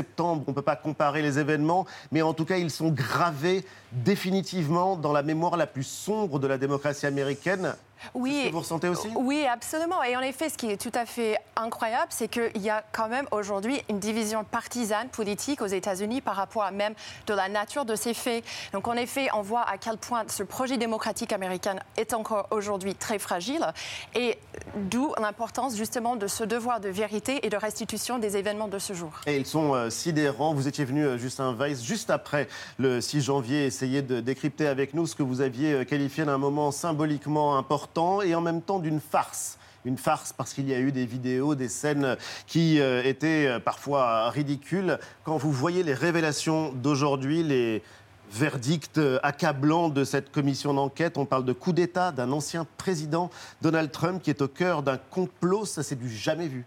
septembre. On ne peut pas comparer les événements, mais en tout cas, ils sont gravés définitivement dans la mémoire la plus sombre de la démocratie américaine. Oui, ce que vous ressentez aussi? Oui, absolument. Et en effet, ce qui est tout à fait incroyable, c'est qu'il y a quand même aujourd'hui une division partisane politique aux États-Unis par rapport à même de la nature de ces faits. Donc en effet, on voit à quel point ce projet démocratique américain est encore aujourd'hui très fragile et d'où l'importance justement de ce devoir de vérité et de restitution des événements de ce jour. Et ils sont euh, sidérants. Vous étiez venu, euh, Justin Weiss, juste après le 6 janvier, essayer de décrypter avec nous ce que vous aviez euh, qualifié d'un moment symboliquement important et en même temps d'une farce une farce parce qu'il y a eu des vidéos, des scènes qui euh, étaient euh, parfois ridicules. Quand vous voyez les révélations d'aujourd'hui, les verdicts euh, accablants de cette commission d'enquête, on parle de coup d'État d'un ancien président, Donald Trump, qui est au cœur d'un complot, ça c'est du jamais vu.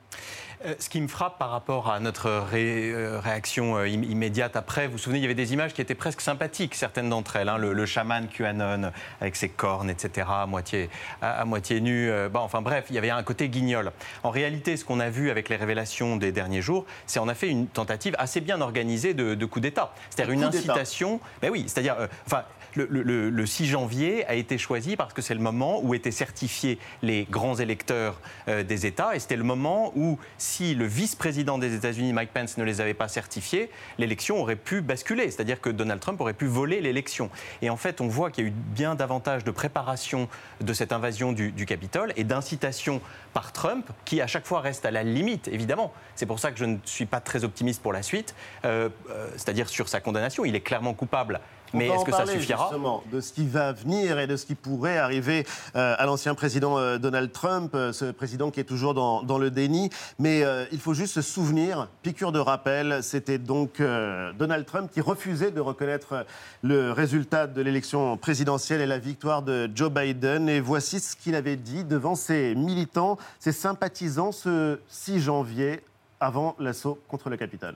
Euh, ce qui me frappe par rapport à notre euh, réaction euh, immédiate après, vous vous souvenez, il y avait des images qui étaient presque sympathiques, certaines d'entre elles. Hein, le, chaman QAnon avec ses cornes, etc., à moitié, à, moitié nu. Enfin bref, il y avait un côté guignol. En réalité, ce qu'on a vu avec les révélations des derniers jours, c'est on a fait une tentative assez bien organisée de, coup d'État. C'est-à-dire une incitation. Ben oui, c'est-à-dire, enfin, le, 6 janvier a été choisi parce que c'est le moment où étaient certifiés les grands électeurs euh, des États et c'était le moment où, si le vice-président des États-Unis, Mike Pence, ne les avait pas certifiés, l'élection aurait pu basculer, c'est-à-dire que Donald Trump aurait pu voler l'élection. Et en fait, on voit qu'il y a eu bien davantage de préparation de cette invasion du, Capitole et d'incitation par Trump, qui à chaque fois reste à la limite, évidemment. C'est pour ça que je ne suis pas très optimiste pour la suite, euh, euh, c'est-à-dire sur sa condamnation. Il est clairement coupable mais est-ce que ça suffira justement de ce qui va venir et de ce qui pourrait arriver euh, à l'ancien président euh, Donald Trump, euh, ce président qui est toujours dans, le déni. Mais il faut juste se souvenir, piqûre de rappel, c'était donc Donald Trump qui refusait de reconnaître le résultat de l'élection présidentielle et la victoire de Joe Biden. Et voici ce qu'il avait dit devant ses militants, ses sympathisants ce 6 janvier avant l'assaut contre le Capitole.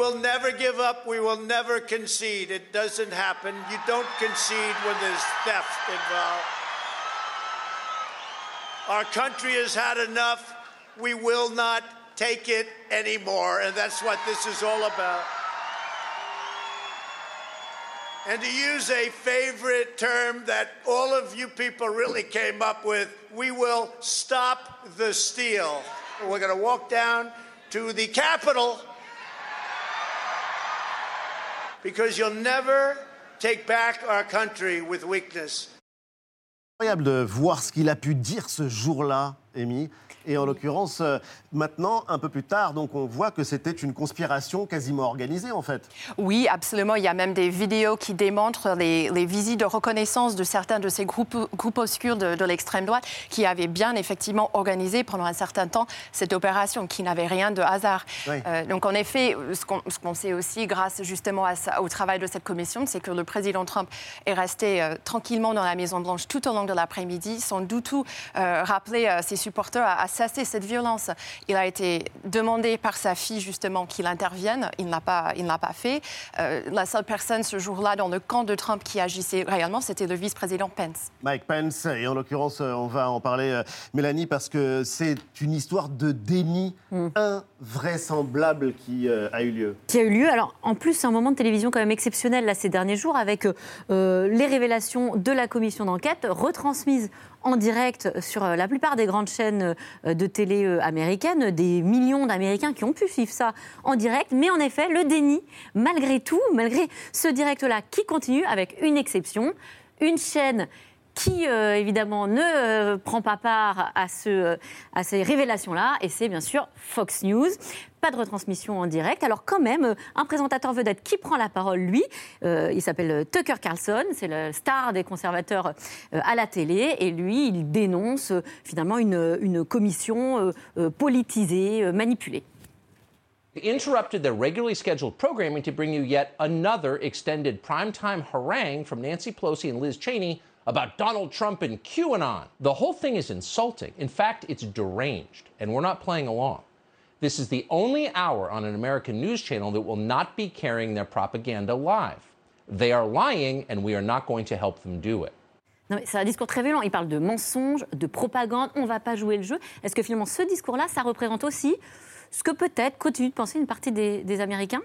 We'll never give up. We will never concede. It doesn't happen. You don't concede when there's theft involved. Our country has had enough. We will not take it anymore. And that's what this is all about. And to use a favorite term that all of you people really came up with, we will stop the steal. We're going to walk down to the Capitol because you'll never take back our country with weakness. Incroyable de voir ce qu'il a pu dire ce jour-là, Amy. Et en l'occurrence, euh, maintenant, un peu plus tard, donc on voit que c'était une conspiration quasiment organisée, en fait. Oui, absolument. Il y a même des vidéos qui démontrent les, visites de reconnaissance de certains de ces groupes, groupes obscurs de, l'extrême droite qui avaient bien effectivement organisé pendant un certain temps cette opération, qui n'avait rien de hasard. Euh, donc, en effet, ce qu'on sait aussi, grâce justement au travail de cette commission, c'est que le président Trump est resté euh, tranquillement dans la Maison-Blanche tout au long de l'après-midi, sans du tout rappeler ses supporters à cesser cette violence. Il a été demandé par sa fille justement qu'il intervienne. Il n'a pas, il n'a pas fait. Euh, la seule personne ce jour-là dans le camp de Trump qui agissait réellement, c'était le vice-président Pence. Mike Pence. Et en l'occurrence, euh, on va en parler, euh, Mélanie, parce que c'est une histoire de déni mm. invraisemblable qui a eu lieu. Qui a eu lieu. Alors, en plus, c'est un moment de télévision quand même exceptionnel là ces derniers jours avec les révélations de la commission d'enquête retransmises en direct sur la plupart des grandes chaînes de télé américaines, des millions d'Américains qui ont pu suivre ça en direct. Mais en effet, le déni, malgré tout, malgré ce direct-là qui continue, avec une exception, une chaîne qui euh, évidemment ne euh, prend pas part euh, à ces révélations-là, et c'est bien sûr Fox News. Pas de retransmission en direct. Alors quand même, un présentateur vedette qui prend la parole, lui, il s'appelle Tucker Carlson, c'est le star des conservateurs à la télé, et lui, il dénonce finalement une, une commission politisée, manipulée. They interrupted their regularly scheduled programming to bring you yet another extended primetime harangue from Nancy Pelosi and Liz Cheney about Donald Trump and QAnon. The whole thing is insulting. In fact, it's deranged, and we're not playing along. This is the only hour on an American news channel that will not be carrying their propaganda live. They are lying, and we are not going to help them do it. C'est un discours très violent. Il parle de mensonges, de propagande. On ne va pas jouer le jeu. Est-ce que finalement, ce discours-là, ça représente aussi ce que peut-être continue de penser une partie des Américains?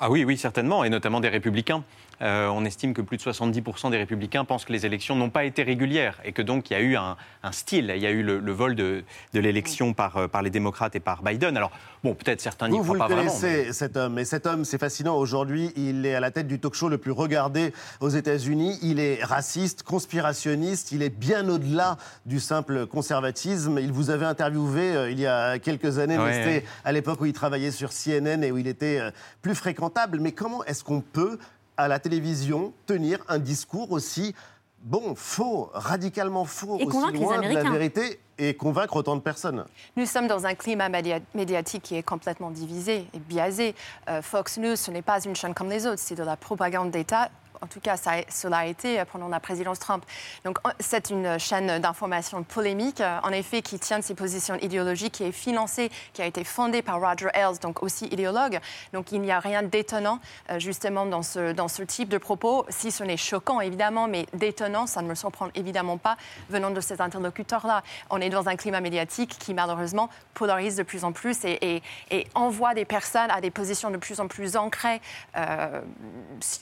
Ah oui, oui, certainement, et notamment des républicains. Euh, on estime que plus de 70% des républicains pensent que les élections n'ont pas été régulières et que donc il y a eu un, style, il y a eu le, vol de, l'élection par, euh, par les démocrates et par Biden. Alors, bon, peut-être certains n'y croient pas vraiment. Vous connaissez, cet homme, et cet homme, c'est fascinant. Aujourd'hui, il est à la tête du talk show le plus regardé aux États-Unis. Il est raciste, conspirationniste, il est bien au-delà du simple conservatisme. Il vous avait interviewé euh, il y a quelques années, mais c'était à l'époque où il travaillait sur CNN et où il était plus fréquentable. Mais comment est-ce qu'on peut à la télévision tenir un discours aussi bon, faux, radicalement faux, et aussi loin de la vérité et convaincre autant de personnes. Nous sommes dans un climat médiatique qui est complètement divisé et biaisé. Euh, Fox News, ce n'est pas une chaîne comme les autres, c'est de la propagande d'État en tout cas, ça, cela a été pendant la présidence Trump. Donc, c'est une chaîne d'information polémique, en effet, qui tient de ses positions idéologiques, qui est financée, qui a été fondée par Roger Ailes, donc aussi idéologue. Donc, il n'y a rien d'étonnant, euh, justement, dans ce, type de propos, si ce n'est choquant, évidemment, mais d'étonnant, ça ne me surprend évidemment pas venant de ces interlocuteurs-là. On est dans un climat médiatique qui, malheureusement, polarise de plus en plus et, envoie des personnes à des positions de plus en plus ancrées, euh,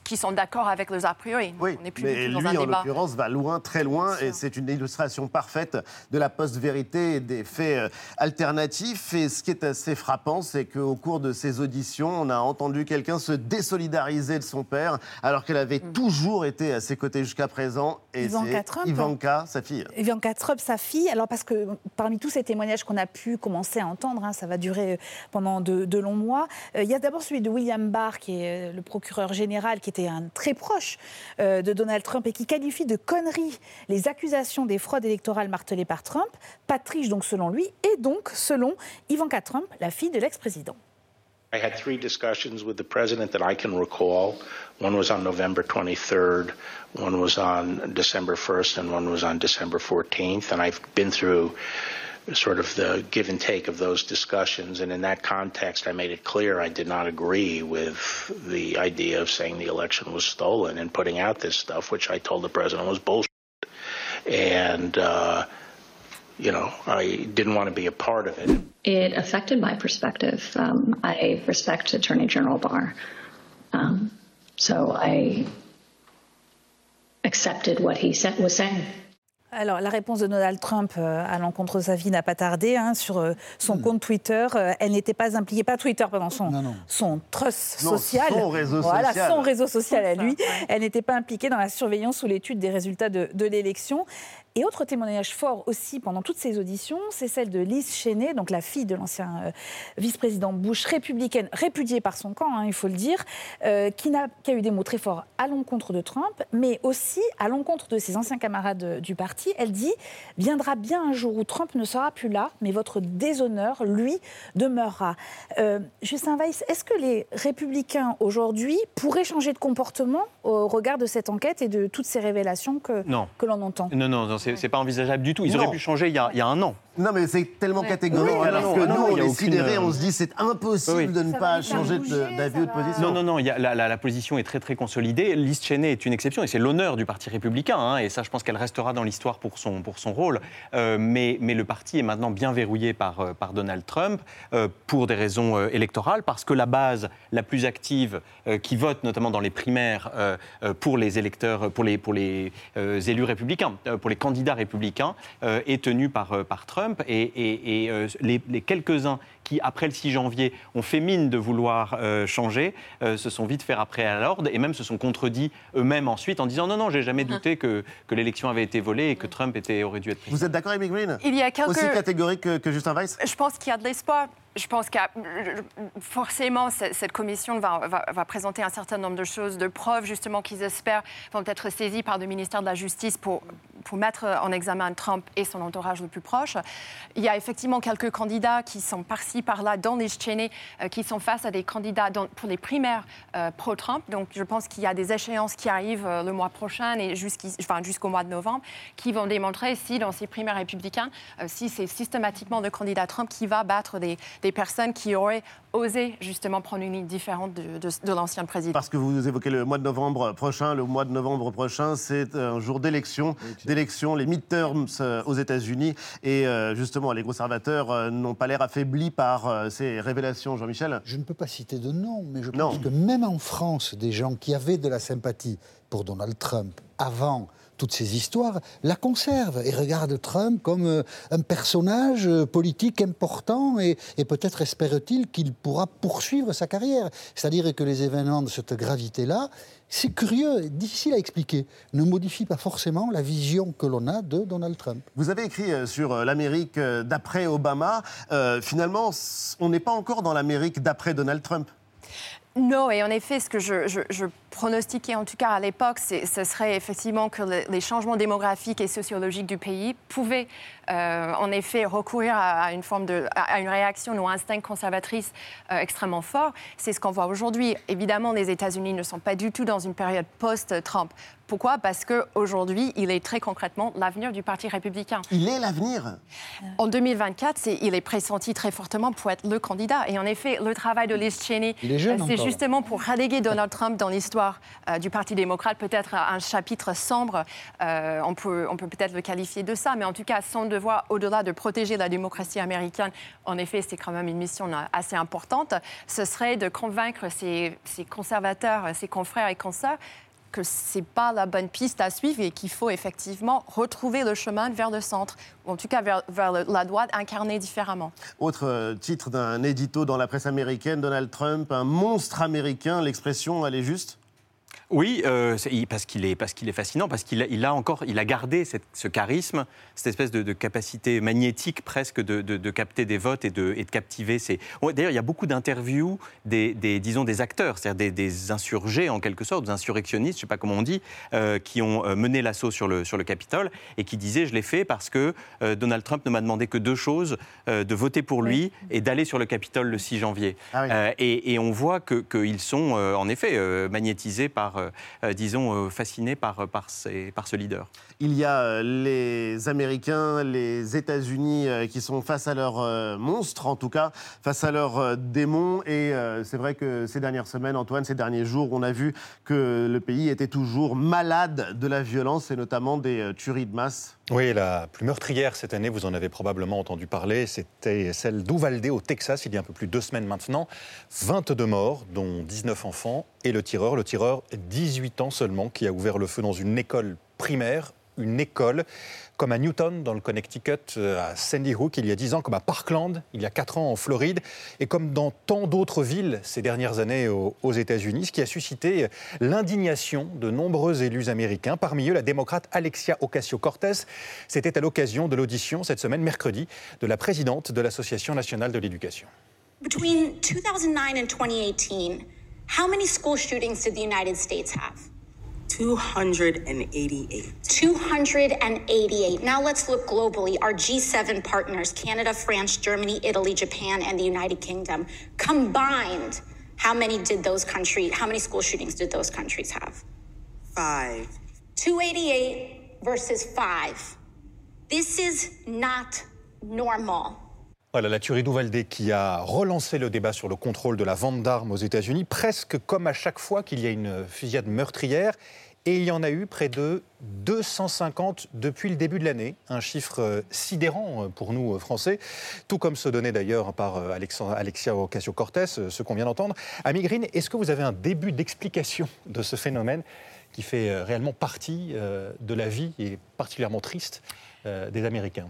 qui sont d'accord avec a priori. Oui, mais lui, en l'occurrence, va loin, très loin, et c'est une illustration parfaite de la post-vérité et des faits euh, alternatifs. Et ce qui est assez frappant, c'est qu'au cours de ces auditions, on a entendu quelqu'un se désolidariser de son père, alors qu'elle avait mm. toujours été à ses côtés jusqu'à présent. Et Ivanka Trump. Ivanka, sa fille. Ivanka Trump, sa fille. Alors, parce que parmi tous ces témoignages qu'on a pu commencer à entendre, hein, ça va durer euh, pendant de, longs mois, euh, il y a d'abord celui de William Barr, qui est le procureur général, qui était un très proche euh, de Donald Trump et qui qualifie de conneries les accusations des fraudes électorales martelées par Trump, pas triche donc selon lui, et donc selon Ivanka Trump, la fille de l'ex-président. I had three discussions with the president that I can recall. One was on November 23rd, one was on December 1st, and one was on December 14th. And I've been through sort of the give and take of those discussions. And in that context, I made it clear I did not agree with the idea of saying the election was stolen and putting out this stuff, which I told the president was bullshit. And, uh, you know, I didn't want to be a part of it. It affected my perspective. Um, I respect Attorney General Barr. Um, so I accepted what he said, was saying. Alors, la réponse de Donald Trump euh, à l'encontre de sa vie n'a pas tardé. Hein, sur euh, son hmm. compte Twitter, euh, elle n'était pas impliquée, pas Twitter, pendant son, son trust social. Son réseau voilà, social. son réseau social à lui. Elle n'était pas impliquée dans la surveillance ou l'étude des résultats de, de l'élection. Et autre témoignage fort aussi pendant toutes ces auditions, c'est celle de Liz Cheney, donc la fille de l'ancien euh, vice-président Bush, républicaine, répudiée par son camp, hein, il faut le dire, euh, qui, a, qui, a, eu des mots très forts à l'encontre de Trump, mais aussi à l'encontre de ses anciens camarades euh, du parti. Elle dit Viendra bien un jour où Trump ne sera plus là, mais votre déshonneur, lui, demeurera. Justin Weiss, est-ce que les républicains aujourd'hui pourraient changer de comportement au regard de cette enquête et de toutes ces révélations que, que l'on entend? Non, non, non c'est pas envisageable du tout. Ils auraient pu changer il y, a, il y, a, un an. Non, mais c'est tellement catégorique. alors que nous, on est sidérés, on se dit c'est impossible de ne pas changer d'avis ou de position. Non, non, non, y a, la, la, position est très, très consolidée. Lise Cheney est une exception et c'est l'honneur du Parti républicain. Hein, et ça, je pense qu'elle restera dans l'histoire pour son, pour son rôle. Euh, mais, mais le parti est maintenant bien verrouillé par, euh, par Donald Trump euh, pour des raisons électorales, parce que la base la plus active qui vote notamment dans les primaires pour les électeurs, pour les, pour les élus républicains, pour les candidats républicains, est tenue par, par Trump et, euh, les, quelques-uns qui, après le 6 janvier, ont fait mine de vouloir euh, changer, euh, se sont vite fait après à l'ordre et même se sont contredits eux-mêmes ensuite en disant non, non, j'ai jamais ah. douté que, que l'élection avait été volée et que Trump était, aurait dû être président. Vous êtes d'accord, Amy Green Il y a quelques... Aussi catégorique que, que Justin Weiss? Je pense qu'il y a de l'espoir je pense que forcément, cette commission va, va, présenter un certain nombre de choses, de preuves justement qu'ils espèrent vont être saisies par le ministère de la Justice pour, mettre en examen Trump et son entourage le plus proche. Il y a effectivement quelques candidats qui sont par-ci, par-là, dans les Cheney, euh, qui sont face à des candidats pour les primaires euh, pro-Trump. Donc je pense qu'il y a des échéances qui arrivent euh, le mois prochain et jusqu'au mois de novembre qui vont démontrer si dans ces primaires républicains, si c'est systématiquement le candidat Trump qui va battre des personnes qui auraient osé justement prendre une ligne différente de, de, de l'ancien président. Parce que vous évoquez le mois de novembre prochain. Le mois de novembre prochain, c'est un jour d'élection, d'élection, les midterms euh, aux États-Unis. Et euh, justement, les conservateurs euh, n'ont pas l'air affaiblis par ces révélations, Jean-Michel. Je ne peux pas citer de nom, mais je Non. pense que même en France, des gens qui avaient de la sympathie pour Donald Trump avant toutes ces histoires la conservent et regardent Trump comme euh, un personnage euh, politique important et, peut-être espère-t-il qu'il pourra poursuivre sa carrière. C'est-à-dire que les événements de cette gravité-là, c'est curieux, difficile à expliquer, ne modifient pas forcément la vision que l'on a de Donald Trump. Vous avez écrit euh, sur l'Amérique d'après Obama. Finalement, on n'est pas encore dans l'Amérique d'après Donald Trump. Non, et en effet, ce que je, pronostiquais en tout cas à l'époque, ce serait effectivement que le- les changements démographiques et sociologiques du pays pouvaient euh, en effet recourir à, une forme de, à, une réaction ou instinct conservatrice euh, extrêmement fort. C'est ce qu'on voit aujourd'hui. Évidemment, les États-Unis ne sont pas du tout dans une période post-Trump. Pourquoi? Parce qu'aujourd'hui, il est très concrètement l'avenir du Parti républicain. Il est l'avenir. En 2024, c'est- il est pressenti très fortement pour être le candidat. Et en effet, le travail de Liz Cheney, est euh, c'est justement pour reléguer Donald Trump dans l'histoire euh, du Parti démocrate, peut-être un chapitre sombre. euh, on peut on peut peut-être le qualifier de ça, mais en tout cas, son devoir, au-delà de protéger la démocratie américaine, en effet, c'est quand même une mission euh, assez importante. Ce serait de convaincre ses, ses conservateurs, ses confrères et consoeurs que c'est pas la bonne piste à suivre et qu'il faut effectivement retrouver le chemin vers le centre, ou en tout cas vers, vers la droite incarnée différemment. Autre euh, titre d'un édito dans la presse américaine, Donald Trump, un monstre américain. L'expression, elle est juste? Oui, euh, parce qu'il est, parce qu'il est fascinant, parce qu'il a, il a encore, il a gardé cette- ce charisme, cette espèce de, de capacité magnétique presque de, de- de capter des votes et de, et captiver. Ces... D'ailleurs, il y a beaucoup d'interviews des, des- disons, des acteurs, c'est-à-dire des, des insurgés en quelque sorte, des insurrectionnistes, je ne sais pas comment on dit, euh, qui ont euh, mené l'assaut sur le, sur le Capitole et qui disaient, je l'ai fait parce que euh, Donald Trump ne m'a demandé que deux choses, de voter pour lui et d'aller sur le Capitole le 6 janvier. Ah oui. Et, et on voit que- qu'ils sont en effet magnétisés par, euh, euh, disons, euh, fascinés par, par, ces- par ce leader. Il y a les Américains, les États-Unis qui sont face à leurs monstres, en tout cas, face à leurs démons. Et c'est vrai que ces dernières semaines, Antoine, ces derniers jours, on a vu que le pays était toujours malade de la violence et notamment des tueries de masse. Oui, la plus meurtrière cette année, vous en avez probablement entendu parler, c'était celle d'Uvalde au Texas, il y a un peu plus de deux semaines maintenant. 22 morts, dont 19 enfants, et le tireur, le tireur, 18 ans seulement, qui a ouvert le feu dans une école primaire, une école, comme à Newton, dans le Connecticut, euh, à Sandy Hook, il y a 10 ans, comme à Parkland, il y a 4 ans, en Floride, et comme dans tant d'autres villes ces dernières années aux, États-Unis, ce qui a suscité l'indignation de nombreux élus américains, parmi eux la démocrate Alexia Ocasio-Cortez. C'était à l'occasion de l'audition cette semaine, mercredi, de la présidente de l'Association nationale de l'éducation. Between 2009 and 2018, how many school shootings did the United States have? 288. 288. Now let's look globally. Our G7 partners, Canada, France, Germany, Italy, Japan, and the United Kingdom, combined, how many did those countries, how many school shootings did those countries have? Five. 288 versus 5. This is not normal. Voilà la tuerie d'Uvalde qui a relancé le débat sur le contrôle de la vente d'armes aux États-Unis, presque comme à chaque fois qu'il y a une fusillade meurtrière. Et il y en a eu près de 250 depuis le début de l'année, un chiffre euh, sidérant euh, pour nous euh, Français, tout comme se donnait d'ailleurs par Alexia Ocasio-Cortez, ce qu'on vient d'entendre. Ami est-ce que vous avez un début d'explication de ce phénomène qui fait réellement partie de la vie et particulièrement triste des Américains?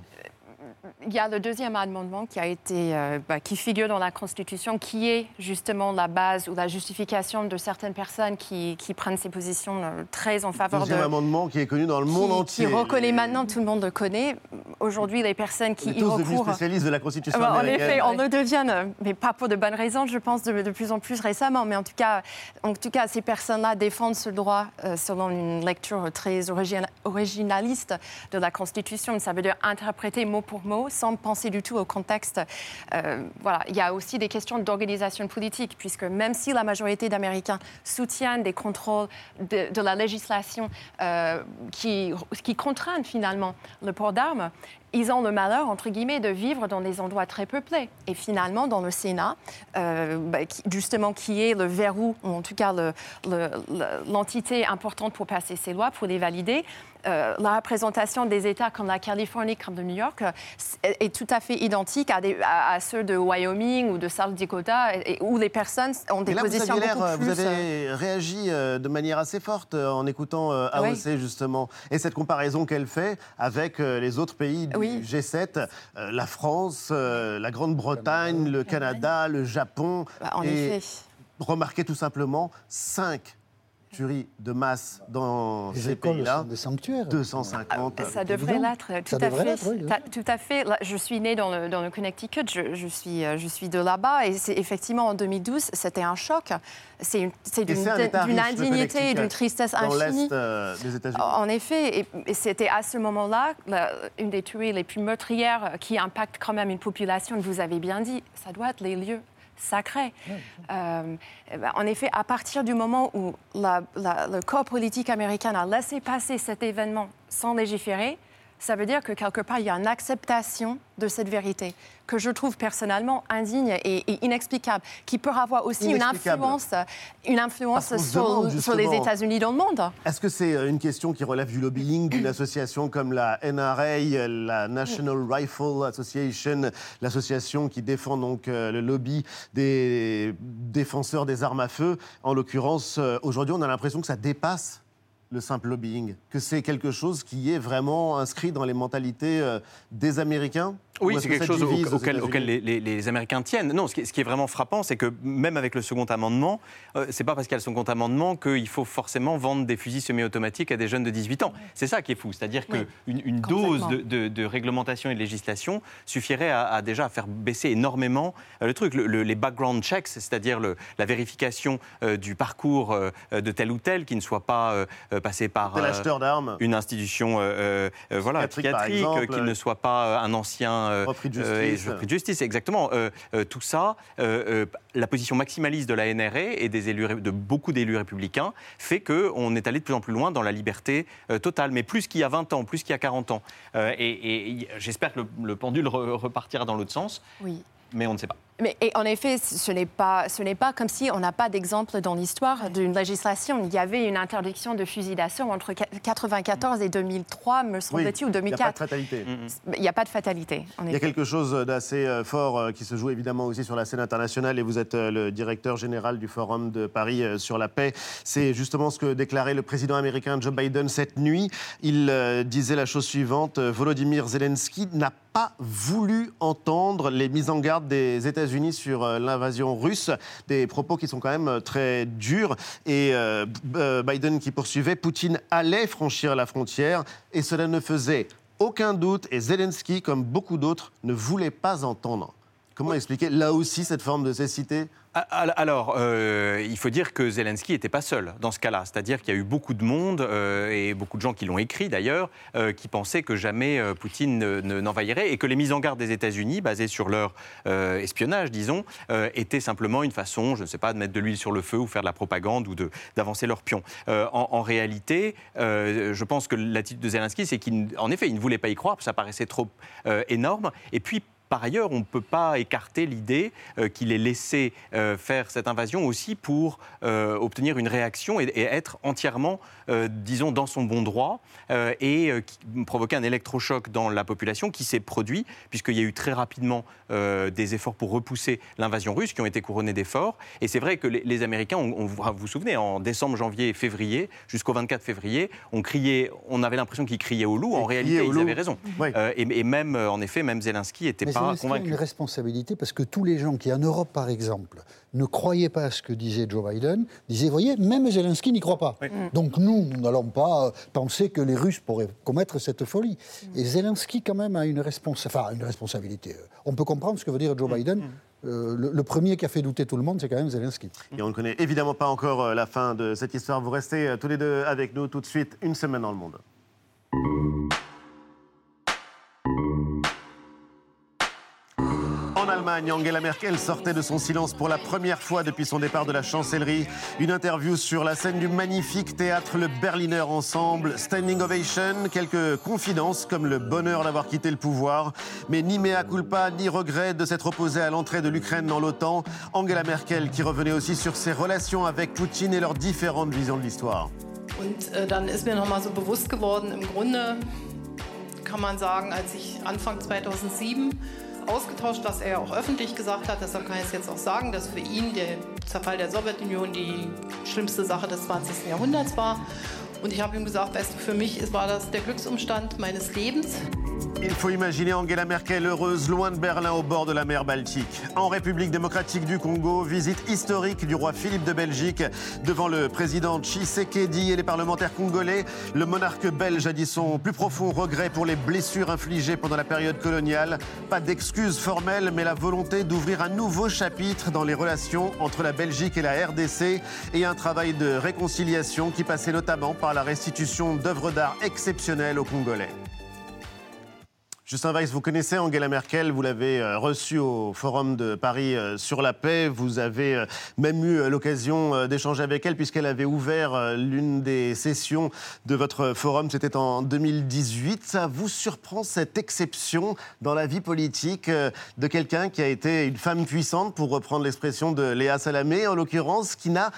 Il y a le deuxième amendement qui a été, euh, bah, qui figure dans la Constitution, qui est justement la base ou la justification de certaines personnes qui, qui prennent ces positions euh, très en faveur Deuxième de, amendement qui est connu dans le monde qui, entier. qui reconnaît Les- maintenant, tout le monde le connaît. Aujourd'hui, les personnes On qui est y tous devenus recourent. spécialistes de la Constitution Ah bah, en effet, on le devient, mais pas pour de bonnes raisons, je pense, de, de plus en plus récemment. Mais en tout cas, en tout cas ces personnes-là défendent ce droit euh, selon une lecture très origina- originaliste de la Constitution. Ça veut dire interpréter mot pour mot sans penser du tout au contexte. Euh, voilà. Il y a aussi des questions d'organisation politique, puisque même si la majorité d'Américains soutiennent des contrôles de, la législation euh, qui, qui contraignent finalement le port d'armes, ils ont le malheur, entre guillemets, de vivre dans des endroits très peuplés. Et finalement, dans le Sénat, euh, bah, justement, qui est le verrou, ou en tout cas l'entité importante pour passer ces lois, pour les valider, euh, la représentation des États comme la Californie, comme de New York, euh, est, tout à fait identique à, ceux de Wyoming ou de South Dakota, où les personnes ont des positions vous beaucoup plus... Vous avez réagi de manière assez forte en écoutant AOC, justement. Et cette comparaison qu'elle fait avec les autres pays du G7, la France, la Grande-Bretagne, le Canada, le Japon. Bah, en effet. Remarquez tout simplement cinq tueries de masse dans ces pays-là. des sanctuaires. 250. Ça devrait l'être, tout, à fait. tout à fait. je suis née dans le, dans le Connecticut, je, suis, euh, je suis de là-bas, et c'est effectivement en 2012, c'était un choc. C'est d'une indignité et d'une tristesse infinie. Dans euh, des États-Unis. En effet, et, c'était à ce moment-là une des tueries les plus meurtrières qui impacte quand même une population. Vous avez bien dit, ça doit être les lieux sacré. Euh, eh ben, en effet, à partir du moment où le corps politique américain a laissé passer cet événement sans légiférer, ça veut dire que quelque part, il y a une acceptation de cette vérité que je trouve personnellement indigne et, inexplicable, qui peut avoir aussi une influence, une influence sur, les États-Unis dans le monde. Est-ce que c'est euh, une question qui relève du lobbying d'une association comme la NRA, la National Rifle Association, l'association qui défend donc euh, le lobby des défenseurs des armes à feu? En l'occurrence, euh, aujourd'hui, on a l'impression que ça dépasse le simple lobbying, que c'est quelque chose qui est vraiment inscrit dans les mentalités euh, des Américains? Oui, c'est quelque chose auquel, les, Américains tiennent. Non, ce qui, est vraiment frappant, c'est que même avec le second amendement, euh, c'est pas parce qu'il y a le second amendement qu'il faut forcément vendre des fusils semi-automatiques à des jeunes de 18 ans. C'est ça qui est fou. C'est-à-dire qu'une une dose de, réglementation et de législation suffirait à, déjà faire baisser énormément euh, le truc. les background checks, c'est-à-dire la vérification euh, du parcours de tel ou tel qui ne soit pas passé par une institution voilà, psychiatrique, qu'il ne soit pas un ancien euh, repris de justice. de justice, exactement. Euh, euh, tout ça, la position maximaliste de la NRA et des élus, de beaucoup d'élus républicains fait qu'on est allé de plus en plus loin dans la liberté totale, mais plus qu'il y a 20 ans, plus qu'il y a 40 ans. et, j'espère que le, le pendule repartira dans l'autre sens. Oui. Mais on ne sait pas. Mais et en effet, ce n'est pas, ce n'est pas comme si on n'a pas d'exemple dans l'histoire d'une législation. Il y avait une interdiction de fusil d'assaut entre 1994 et 2003, me semble-t-il, ou 2004. Il n'y a pas de fatalité. Il n'y a pas de fatalité. il y a quelque chose d'assez euh, fort euh, qui se joue évidemment aussi sur la scène internationale et vous êtes euh, le directeur général du Forum de Paris sur la paix. C'est justement ce que déclarait le président américain Joe Biden cette nuit. Il disait la chose suivante Volodymyr Zelensky n'a pas voulu entendre les mises en garde des États-Unis unis sur euh, l'invasion russe, des propos qui sont quand même euh, très durs. Et euh, Biden qui poursuivait, Poutine allait franchir la frontière. Et cela ne faisait aucun doute. Et Zelensky, comme beaucoup d'autres, ne voulait pas entendre. Comment expliquer là aussi cette forme de cécité? Alors, euh, il faut dire que Zelensky n'était pas seul dans ce cas-là. C'est-à-dire qu'il y a eu beaucoup de monde, euh, et beaucoup de gens qui l'ont écrit d'ailleurs, euh, qui pensaient que jamais Poutine n'envahirait et que les mises en garde des États-Unis, basées sur leur espionnage, disons, étaient simplement une façon, je ne sais pas, de mettre de l'huile sur le feu ou faire de la propagande ou d'avancer leur pion. En, en, réalité, je pense que l'attitude de Zelensky, c'est qu'en effet, il ne voulait pas y croire, ça paraissait trop énorme. Et puis, par ailleurs, on ne peut pas écarter l'idée euh, qu'il ait laissé euh, faire cette invasion aussi pour euh, obtenir une réaction et, être entièrement, disons, dans son bon droit et provoquer un électrochoc dans la population qui s'est produit, puisqu'il y a eu très rapidement des efforts pour repousser l'invasion russe qui ont été couronnés d'efforts. Et c'est vrai que les, Américains, on, vous vous souvenez, en décembre, janvier et février, jusqu'au 24 février, on, criait, on avait l'impression qu'ils criaient au loup. En réalité, ils avaient raison. Et, et, même, en effet, même Zelensky était c'est une responsabilité parce que tous les gens qui, en Europe par exemple, ne croyaient pas à ce que disait Joe Biden, disaient, voyez, même Zelensky n'y croit pas. Donc nous, nous n'allons pas penser que les Russes pourraient commettre cette folie. Et Zelensky, quand même, a une, enfin, une responsabilité. On peut comprendre ce que veut dire Joe Biden. Euh, le, premier qui a fait douter tout le monde, c'est quand même Zelensky. Et on ne connaît évidemment pas encore euh, la fin de cette histoire. Vous restez euh, tous les deux avec nous tout de suite, une semaine dans le monde. Angela Merkel sortait de son silence pour la première fois depuis son départ de la chancellerie. Une interview sur la scène du magnifique théâtre Le Berliner Ensemble. Standing ovation, quelques confidences comme le bonheur d'avoir quitté le pouvoir. Mais ni mea culpa, ni regret de s'être opposé à l'entrée de l'Ukraine dans l'OTAN. Angela Merkel qui revenait aussi sur ses relations avec Poutine et leurs différentes visions de l'histoire. Äh, kann man sagen, als ich Anfang 2007 ausgetauscht, dass er auch öffentlich gesagt hat, deshalb kann ich es jetzt auch sagen, dass für ihn der Zerfall der Sowjetunion die schlimmste Sache des 20. Jahrhunderts war. Und ich habe ihm gesagt, weißt du, für mich war das der Glücksumstand meines Lebens. Il faut imaginer Angela Merkel heureuse loin de Berlin au bord de la mer Baltique. En République démocratique du Congo, visite historique du roi Philippe de Belgique devant le président Tshisekedi et les parlementaires congolais. Le monarque belge a dit son plus profond regret pour les blessures infligées pendant la période coloniale. Pas d'excuses formelles, mais la volonté d'ouvrir un nouveau chapitre dans les relations entre la Belgique et la RDC et un travail de réconciliation qui passait notamment par la restitution d'œuvres d'art exceptionnelles aux Congolais. Justin Weiss, vous connaissez Angela Merkel, vous l'avez euh, reçue au Forum de Paris euh, sur la paix. Vous avez euh, même eu l'occasion d'échanger avec elle puisqu'elle avait ouvert l'une des sessions de votre forum, c'était en 2018. Ça vous surprend cette exception dans la vie politique de quelqu'un qui a été une femme puissante, pour reprendre l'expression de Léa Salamé, en l'occurrence, qui n'a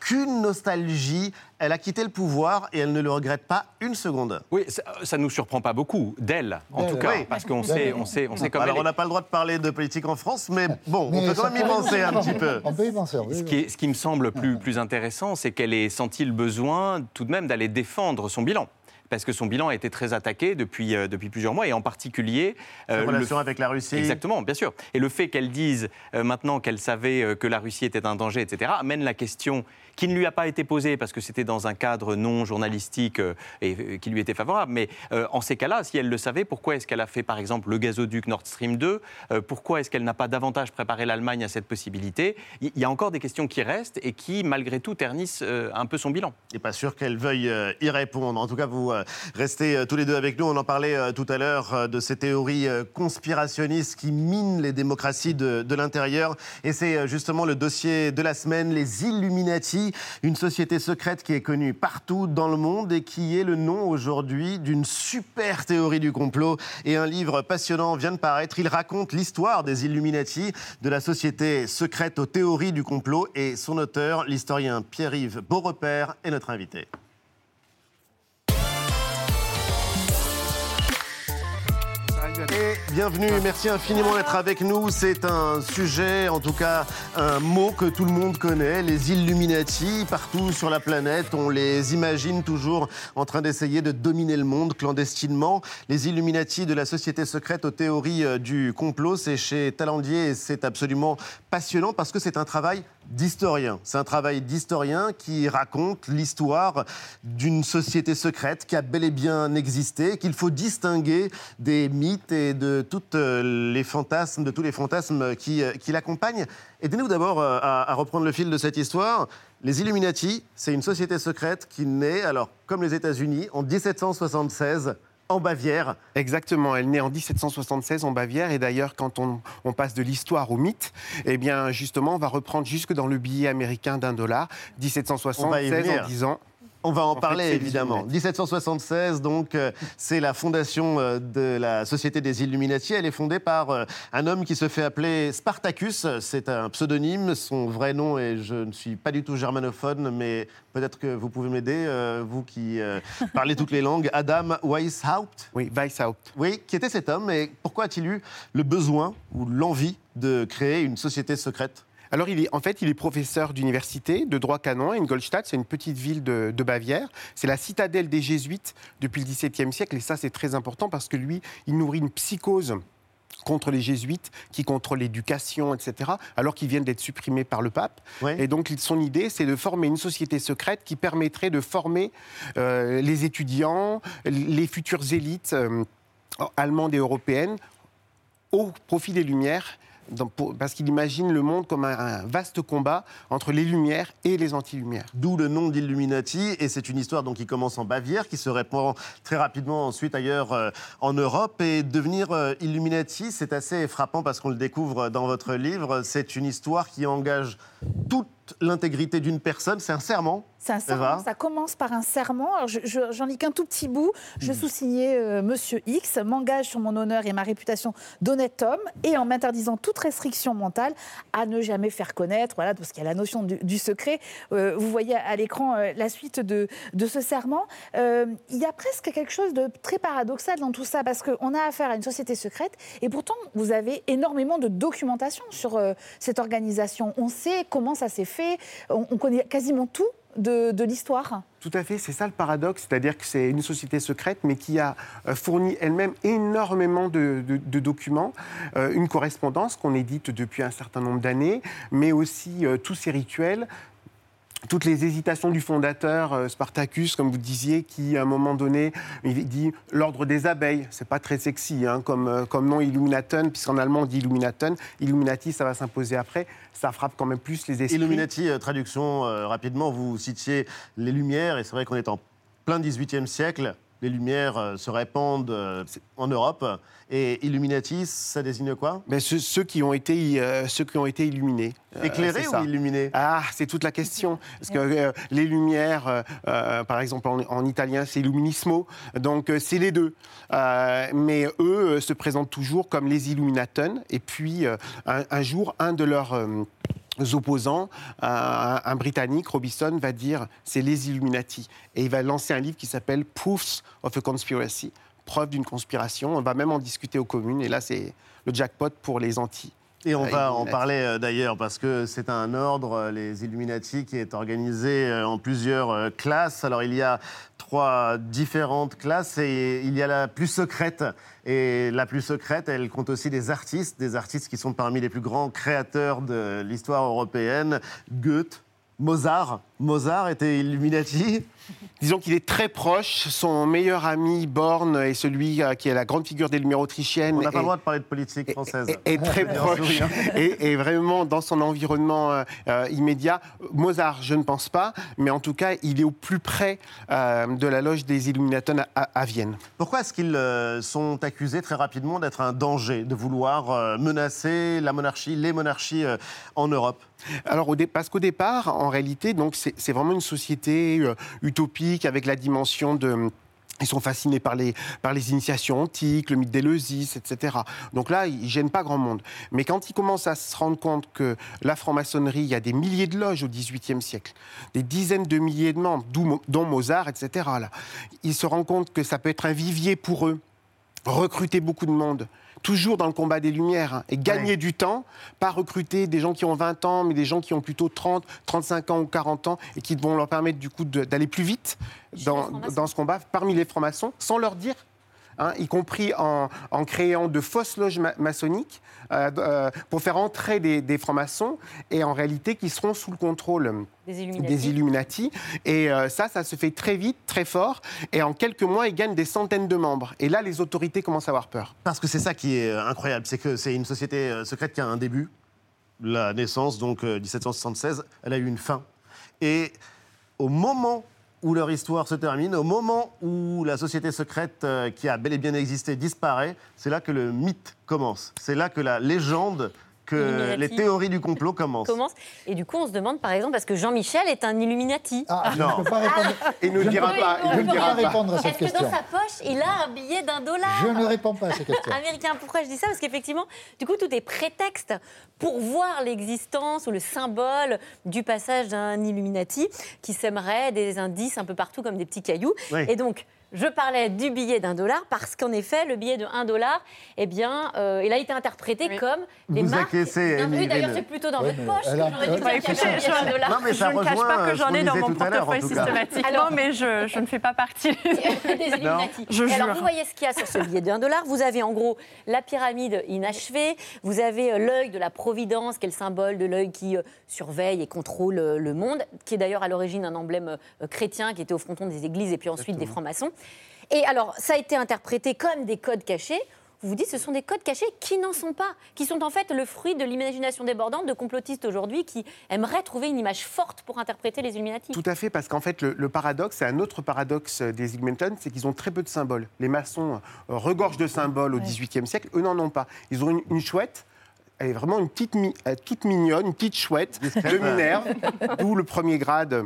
aucune nostalgie. Elle a quitté le pouvoir et elle ne le regrette pas une seconde. Oui, ça ne nous surprend pas beaucoup, d'elle en tout cas, parce qu'on sait, on sait, on sait comme Alors elle on n'a pas le droit de parler de politique en France, mais bon, on peut quand même y penser un petit peu. On peut y penser. oui, Ce qui, est- ce qui me semble plus, plus intéressant, c'est qu'elle ait senti le besoin tout de même d'aller défendre son bilan. Parce que son bilan a été très attaqué depuis, euh, depuis plusieurs mois, et en particulier... Sa euh, le relation avec la Russie. Exactement, bien sûr. Et le fait qu'elle dise euh, maintenant qu'elle savait euh, que la Russie était un danger, etc., amène la question qui ne lui a pas été posée parce que c'était dans un cadre non journalistique euh, et euh, qui lui était favorable. Mais euh, en ces cas-là, si elle le savait, pourquoi est-ce qu'elle a fait par exemple le gazoduc Nord Stream 2 Euh, Pourquoi est-ce qu'elle n'a pas davantage préparé l'Allemagne à cette possibilité? Il y a encore des questions qui restent et qui, malgré tout, ternissent un peu son bilan. Et pas sûr qu'elle veuille y répondre. En tout cas, vous restez tous les deux avec nous. On en parlait tout à l'heure de ces théories conspirationnistes qui minent les démocraties de, de l'intérieur. Et c'est justement le dossier de la semaine, les Illuminati, une société secrète qui est connue partout dans le monde et qui est le nom aujourd'hui d'une super théorie du complot. Et un livre passionnant vient de paraître. Il raconte l'histoire des Illuminati, de la société secrète aux théories du complot. Et son auteur, l'historien Pierre-Yves Beaurepaire, est notre invité. Bienvenue, merci infiniment d'être avec nous. C'est un sujet, en tout cas un mot que tout le monde connaît, les Illuminati. Partout sur la planète, on les imagine toujours en train d'essayer de dominer le monde clandestinement. Les Illuminati de la société secrète aux théories euh, du complot, c'est chez Talandier et c'est absolument passionnant parce que c'est un travail d'historien. C'est un travail d'historien qui raconte l'histoire d'une société secrète qui a bel et bien existé, qu'il faut distinguer des mythes et de euh, les fantasmes, de tous les fantasmes qui, euh, qui l'accompagnent. Aidez-nous d'abord euh, à, à reprendre le fil de cette histoire. Les Illuminati, c'est une société secrète qui naît, alors comme les États-Unis, en 1776 en Bavière. Exactement, elle naît en 1776 en Bavière et d'ailleurs quand on, on passe de l'histoire au mythe, eh bien justement on va reprendre jusque dans le billet américain d'un dollar, On va y 1776 venir. en disant... On va en, parler évidemment. Illuminati. 1776, donc, euh, c'est la fondation euh, de la Société des Illuminati. Elle est fondée par euh, un homme qui se fait appeler Spartacus. C'est un pseudonyme. Son vrai nom, et je ne suis pas du tout germanophone, mais peut-être que vous pouvez m'aider, vous qui parlez toutes les langues. Adam Weishaupt. Oui, Weishaupt. Oui, qui était cet homme et pourquoi a-t-il eu le besoin ou l'envie de créer une société secrète? Alors, il est, en fait, il est professeur d'université de droit canon à Ingolstadt. C'est une petite ville de, de Bavière. C'est la citadelle des Jésuites depuis le XVIIe siècle. Et ça, c'est très important parce que lui, il nourrit une psychose contre les jésuites qui contrôlent l'éducation, etc., alors qu'ils viennent d'être supprimés par le pape. Et donc, son idée, c'est de former une société secrète qui permettrait de former euh, les étudiants, les futures élites euh, allemandes et européennes au profit des Lumières parce qu'il imagine le monde comme un, un vaste combat entre les Lumières et les anti-Lumières. D'où le nom d'Illuminati, et c'est une histoire donc qui commence en Bavière, qui se répand très rapidement ensuite ailleurs euh, en Europe. Et devenir euh, Illuminati, c'est assez frappant parce qu'on le découvre dans votre livre. C'est une histoire qui engage toute l'intégrité d'une personne. C'est un serment. C'est un serment, ça commence par un serment. Alors, je- je- J'en lis qu'un tout petit bout. Je Hmm. sous-signais euh, Monsieur X, m'engage sur mon honneur et ma réputation d'honnête homme, et en m'interdisant toute restriction mentale à ne jamais faire connaître, voilà, parce qu'il y a la notion du, du secret. Euh, vous voyez à l'écran euh, la suite de, de ce serment. Euh, il y a presque quelque chose de très paradoxal dans tout ça, parce qu'on a affaire à une société secrète, et pourtant vous avez énormément de documentation sur cette organisation. On sait comment ça s'est fait, on, on connaît quasiment tout de, l'histoire. Tout à fait, c'est ça le paradoxe, c'est-à-dire que c'est une société secrète, mais qui a euh, fourni elle-même énormément de documents, euh, une correspondance qu'on édite depuis un certain nombre d'années, mais aussi euh, tous ces rituels. Toutes les hésitations du fondateur euh, Spartacus, comme vous disiez, qui à un moment donné, il dit l'ordre des abeilles. C'est pas très sexy hein, comme, euh, comme nom Illuminaten, puisqu'en allemand on dit Illuminaten. Illuminati, ça va s'imposer après. Ça frappe quand même plus les esprits. Illuminati, euh, traduction rapidement, vous citiez les Lumières, et c'est vrai qu'on est en plein 18e siècle. Les Lumières euh, se répandent euh, en Europe. Et Illuminati, ça désigne quoi? Mais ceux, ceux qui ont été, euh, ceux qui ont été illuminés. Éclairés ou illuminés? Ah, c'est toute la question. Parce que euh, les lumières, par exemple en, en italien, c'est illuminismo. Donc c'est les deux. Mais eux se présentent toujours comme les illuminaten. Et puis un, un jour, un de leurs opposants, un, un Britannique, Robinson, va dire c'est les Illuminati. Et il va lancer un livre qui s'appelle Proofs of a Conspiracy, preuve d'une conspiration. On va même en discuter aux communes. Et là, c'est le jackpot pour les anti. Et on euh, va en parler euh, d'ailleurs parce que c'est un ordre, euh, les Illuminati, qui est organisé euh, en plusieurs classes. Alors il y a trois différentes classes et il y a la plus secrète. Et la plus secrète, elle compte aussi des artistes, des artistes qui sont parmi les plus grands créateurs de l'histoire européenne. Goethe, Mozart. Mozart était Illuminati. Disons qu'il est très proche. Son meilleur ami, Born, est celui euh, qui est la grande figure des Lumières autrichiennes. On n'a pas le droit de parler de politique française. est, est très proche et, et vraiment dans son environnement euh, euh, immédiat. Mozart, je ne pense pas, mais en tout cas, il est au plus près euh, de la loge des Illuminaten à, Vienne. Pourquoi est-ce qu'ils euh, sont accusés très rapidement d'être un danger, de vouloir menacer la monarchie, les monarchies en Europe? Alors, au parce qu'au départ, en réalité, donc c'est vraiment une société avec la dimension de ils sont fascinés par les, par les initiations antiques, le mythe d'Éleusis, etc. Donc là, ils ne gênent pas grand monde. Mais quand ils commencent à se rendre compte que la franc-maçonnerie, il y a des milliers de loges au XVIIIe siècle, des dizaines de milliers de membres, dont Mozart, etc., là, ils se rendent compte que ça peut être un vivier pour eux, recruter beaucoup de monde, toujours dans le combat des Lumières, hein, et gagner du temps, pas recruter des gens qui ont 20 ans, mais des gens qui ont plutôt 30, 35 ans ou 40 ans, et qui vont leur permettre du coup d'aller plus vite dans, dans ce combat parmi les francs-maçons, sans leur dire. Hein, y compris en, en créant de fausses loges ma- maçonniques euh, euh, pour faire entrer des, des francs-maçons et en réalité qui seront sous le contrôle Des Illuminati. des Illuminati. Et euh, ça, ça se fait très vite, très fort. Et en quelques mois, ils gagnent des centaines de membres. Et là, les autorités commencent à avoir peur. Parce que c'est ça qui est euh, incroyable, c'est que c'est une société euh, secrète qui a un début, la naissance, donc euh, 1776, elle a eu une fin. Et au moment où leur histoire se termine, au moment où la société secrète euh, qui a bel et bien existé disparaît, c'est là que le mythe commence. C'est là que la légende, que Illuminati. les théories du complot commencent. Commence. Et du coup, on se demande, par exemple, parce que Jean-Michel est un Illuminati. Ah, je Non. ne peux pas répondre. Il ne dira pas. Il ne dira pas répondre à cette Est-ce que question. dans sa poche, il a un billet d'un dollar Je ne réponds pas à ces questions. américain. Pourquoi je dis ça? Parce qu'effectivement, du coup, tout est prétexte pour voir l'existence ou le symbole du passage d'un Illuminati qui sèmerait des indices un peu partout comme des petits cailloux. Oui. Et donc, je parlais du billet d'un dollar parce qu'en effet, le billet de 1 dollar, eh bien, euh, il a été interprété comme des Vous marques. oui, D'ailleurs, c'est plutôt dans Ouais, votre poche. elle a- que j'aurais dû Ouais. Non, mais ça je ne cache pas euh, que ce j'en ai dans mon portefeuille systématiquement, Alors- mais je, je ne fais pas partie. des Illuminati. Je alors, vous voyez ce qu'il y a sur ce billet d'un dollar. Vous avez en gros la pyramide inachevée. Vous avez euh, l'œil de la Providence, qui est le symbole de l'œil qui euh, surveille et contrôle euh, le monde, qui est d'ailleurs à l'origine un emblème euh, chrétien qui était au fronton des églises et puis ensuite des francs-maçons. Et alors, ça a été interprété comme des codes cachés. vous vous dites ce sont des codes cachés qui n'en sont pas, qui sont en fait le fruit de l'imagination débordante de complotistes aujourd'hui qui aimeraient trouver une image forte pour interpréter les Illuminati. Tout à fait, parce qu'en fait, le, le paradoxe, c'est un autre paradoxe des Illuminati, c'est qu'ils ont très peu de symboles. Les maçons euh, regorgent de symboles au XVIIIe siècle, eux n'en ont pas. Ils ont une, une chouette, elle est vraiment une petite, mi- euh, toute mignonne, une petite chouette de Minerve, d'où le premier grade, euh,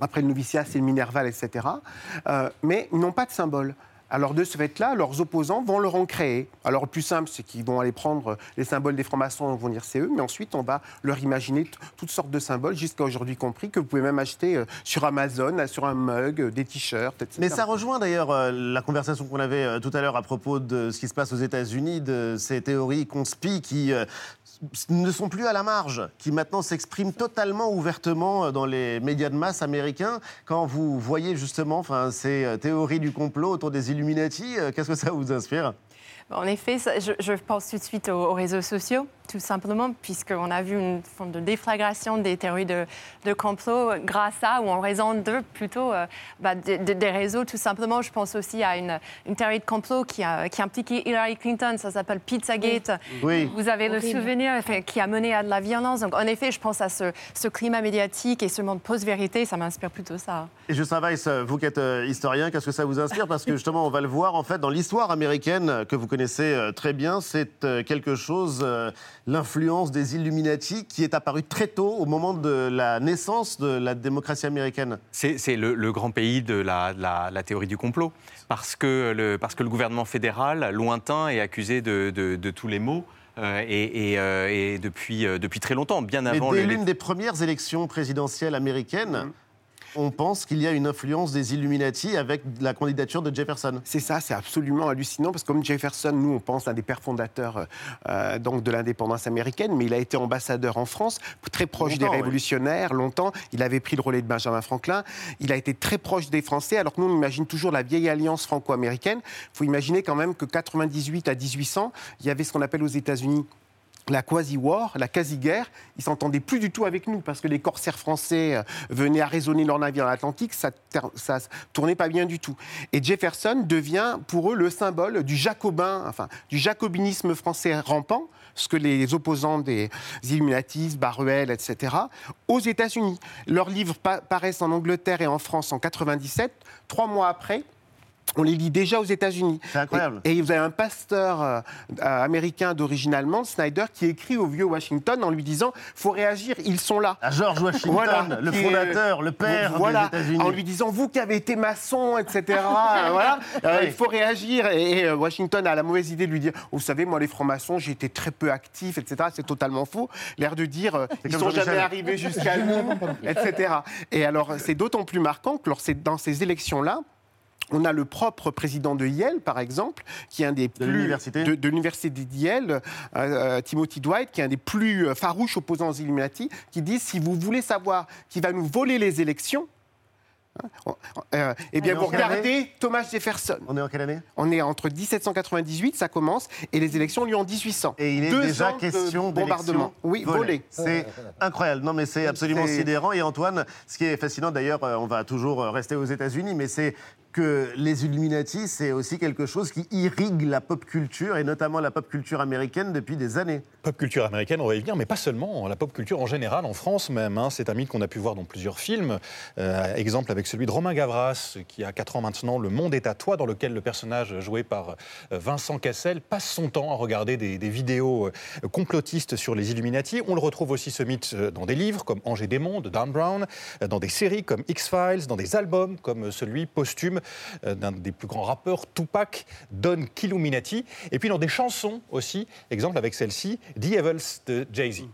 après le noviciat, c'est le Minerval, etc. Euh, mais ils n'ont pas de symbole. Alors de ce fait-là, leurs opposants vont leur en créer. Alors le plus simple, c'est qu'ils vont aller prendre les symboles des francs-maçons, vont dire c'est eux, mais ensuite on va leur imaginer toutes sortes de symboles, jusqu'à aujourd'hui compris, que vous pouvez même acheter euh, sur Amazon, sur un mug, euh, des t-shirts, etc. Mais ça rejoint d'ailleurs la conversation qu'on avait tout à l'heure à propos de ce qui se passe aux États-Unis, de ces théories conspi qui ne sont plus à la marge, qui maintenant s'expriment totalement ouvertement euh, dans les médias de masse américains. Quand vous voyez justement enfin, ces euh, théories du complot autour des Illuminati, euh, qu'est-ce que ça vous inspire? En effet, ça- je, je pense tout de suite aux, aux réseaux sociaux, tout simplement, puisqu'on a vu une forme de déflagration des théories de, de complot grâce à, ou en raison de, plutôt, euh, bah, de- de- des réseaux, tout simplement. Je pense aussi à une, une théorie de complot qui, a, qui impliquait Hillary Clinton, ça s'appelle Pizzagate. Oui. Vous avez le souvenir enfin, qui a mené à de la violence. Donc, en effet, je pense à ce, ce climat médiatique et ce monde post-vérité, ça m'inspire plutôt ça. Et Justin Weiss, vous qui êtes euh, historien, qu'est-ce que ça vous inspire? Parce que justement, on va le voir en fait dans l'histoire américaine que vous connaissez euh, très bien, c'est euh, quelque chose, euh, l'influence des Illuminati qui est apparue très tôt au moment de la naissance de la démocratie américaine. C'est le, le grand pays de la, la- la théorie du complot, parce que le, parce que le gouvernement fédéral, lointain, est accusé de, de- de tous les maux. euh, et, et, euh, et depuis, euh, depuis très longtemps, bien Mais avant dès le- l'une des premières élections présidentielles américaines, on pense qu'il y a une influence des Illuminati avec la candidature de Jefferson. C'est ça, c'est absolument hallucinant parce que comme Jefferson, nous on pense à un des pères fondateurs euh, donc de l'indépendance américaine, mais il a été ambassadeur en France, très proche Longtemps, des révolutionnaires, longtemps. Il avait pris le relais de Benjamin Franklin. Il a été très proche des Français, alors que nous on imagine toujours la vieille alliance franco-américaine. Il faut imaginer quand même que 98 à 1800, il y avait ce qu'on appelle aux États-Unis la quasi-war, la quasi-guerre, ils s'entendaient plus du tout avec nous parce que les corsaires français euh, venaient arraisonner leurs navires dans l'Atlantique, ça, ça tournait pas bien du tout. Et Jefferson devient pour eux le symbole du jacobin, enfin du jacobinisme français rampant, ce que les opposants des Illuminatis, Baruel, etc., aux États-Unis. Leurs livres pa- paraissent en Angleterre et en France en 97. Trois mois après, on les lit déjà aux États-Unis. C'est incroyable. Et, et vous avez un pasteur euh, euh, américain d'origine allemande, Snyder, qui écrit au vieux Washington en lui disant faut réagir, ils sont là. À George Washington, le est- fondateur, le père voilà, des États-Unis. En lui disant vous qui avez été maçon, etc. euh, voilà, euh, Oui. il faut réagir. Et, et, Washington a la mauvaise idée de lui dire vous savez, moi les francs-maçons, j'ai été très peu actif, etc. C'est totalement faux. L'air de dire ils sont jamais arrivés jusqu'à nous, etc. Et alors c'est d'autant plus marquant que lors- dans ces élections-là. On a le propre président de Yale, par exemple, qui est un des plus l'université de, de l'université d'Yale, euh, euh, Timothy Dwight, qui est un des plus euh, farouches opposants aux Illuminati, qui dit si vous voulez savoir qui va nous voler les élections, hein, euh, eh bien vous regardez Thomas Jefferson. On est en quelle année On est entre 1798, ça commence, et les élections ont lieu en 1800. Et il est Deux déjà ans de question bombardement. Oui, volé. C'est incroyable. Non, mais c'est absolument C'est- sidérant. Et Antoine, ce qui est fascinant, d'ailleurs, on va toujours rester aux États-Unis, mais c'est que les Illuminati, c'est aussi quelque chose qui irrigue la pop culture, et notamment la pop culture américaine, depuis des années. Pop culture américaine, on va y venir, mais pas seulement, la pop culture en général, en France même. hein. c'est un mythe qu'on a pu voir dans plusieurs films. Euh, exemple avec celui de Romain Gavras, qui a 4 ans maintenant, Le Monde est à toi, dans lequel le personnage joué par euh, Vincent Cassel passe son temps à regarder des, des vidéos euh, complotistes sur les Illuminati. On le retrouve aussi ce mythe dans des livres comme Angers Démon de Dan Brown, dans des séries comme X-Files, dans des albums comme celui posthume euh, d'un des plus grands rappeurs, Tupac, Don Killuminati, et puis dans des chansons aussi, exemple avec celle-ci, The Evils de Jay-Z.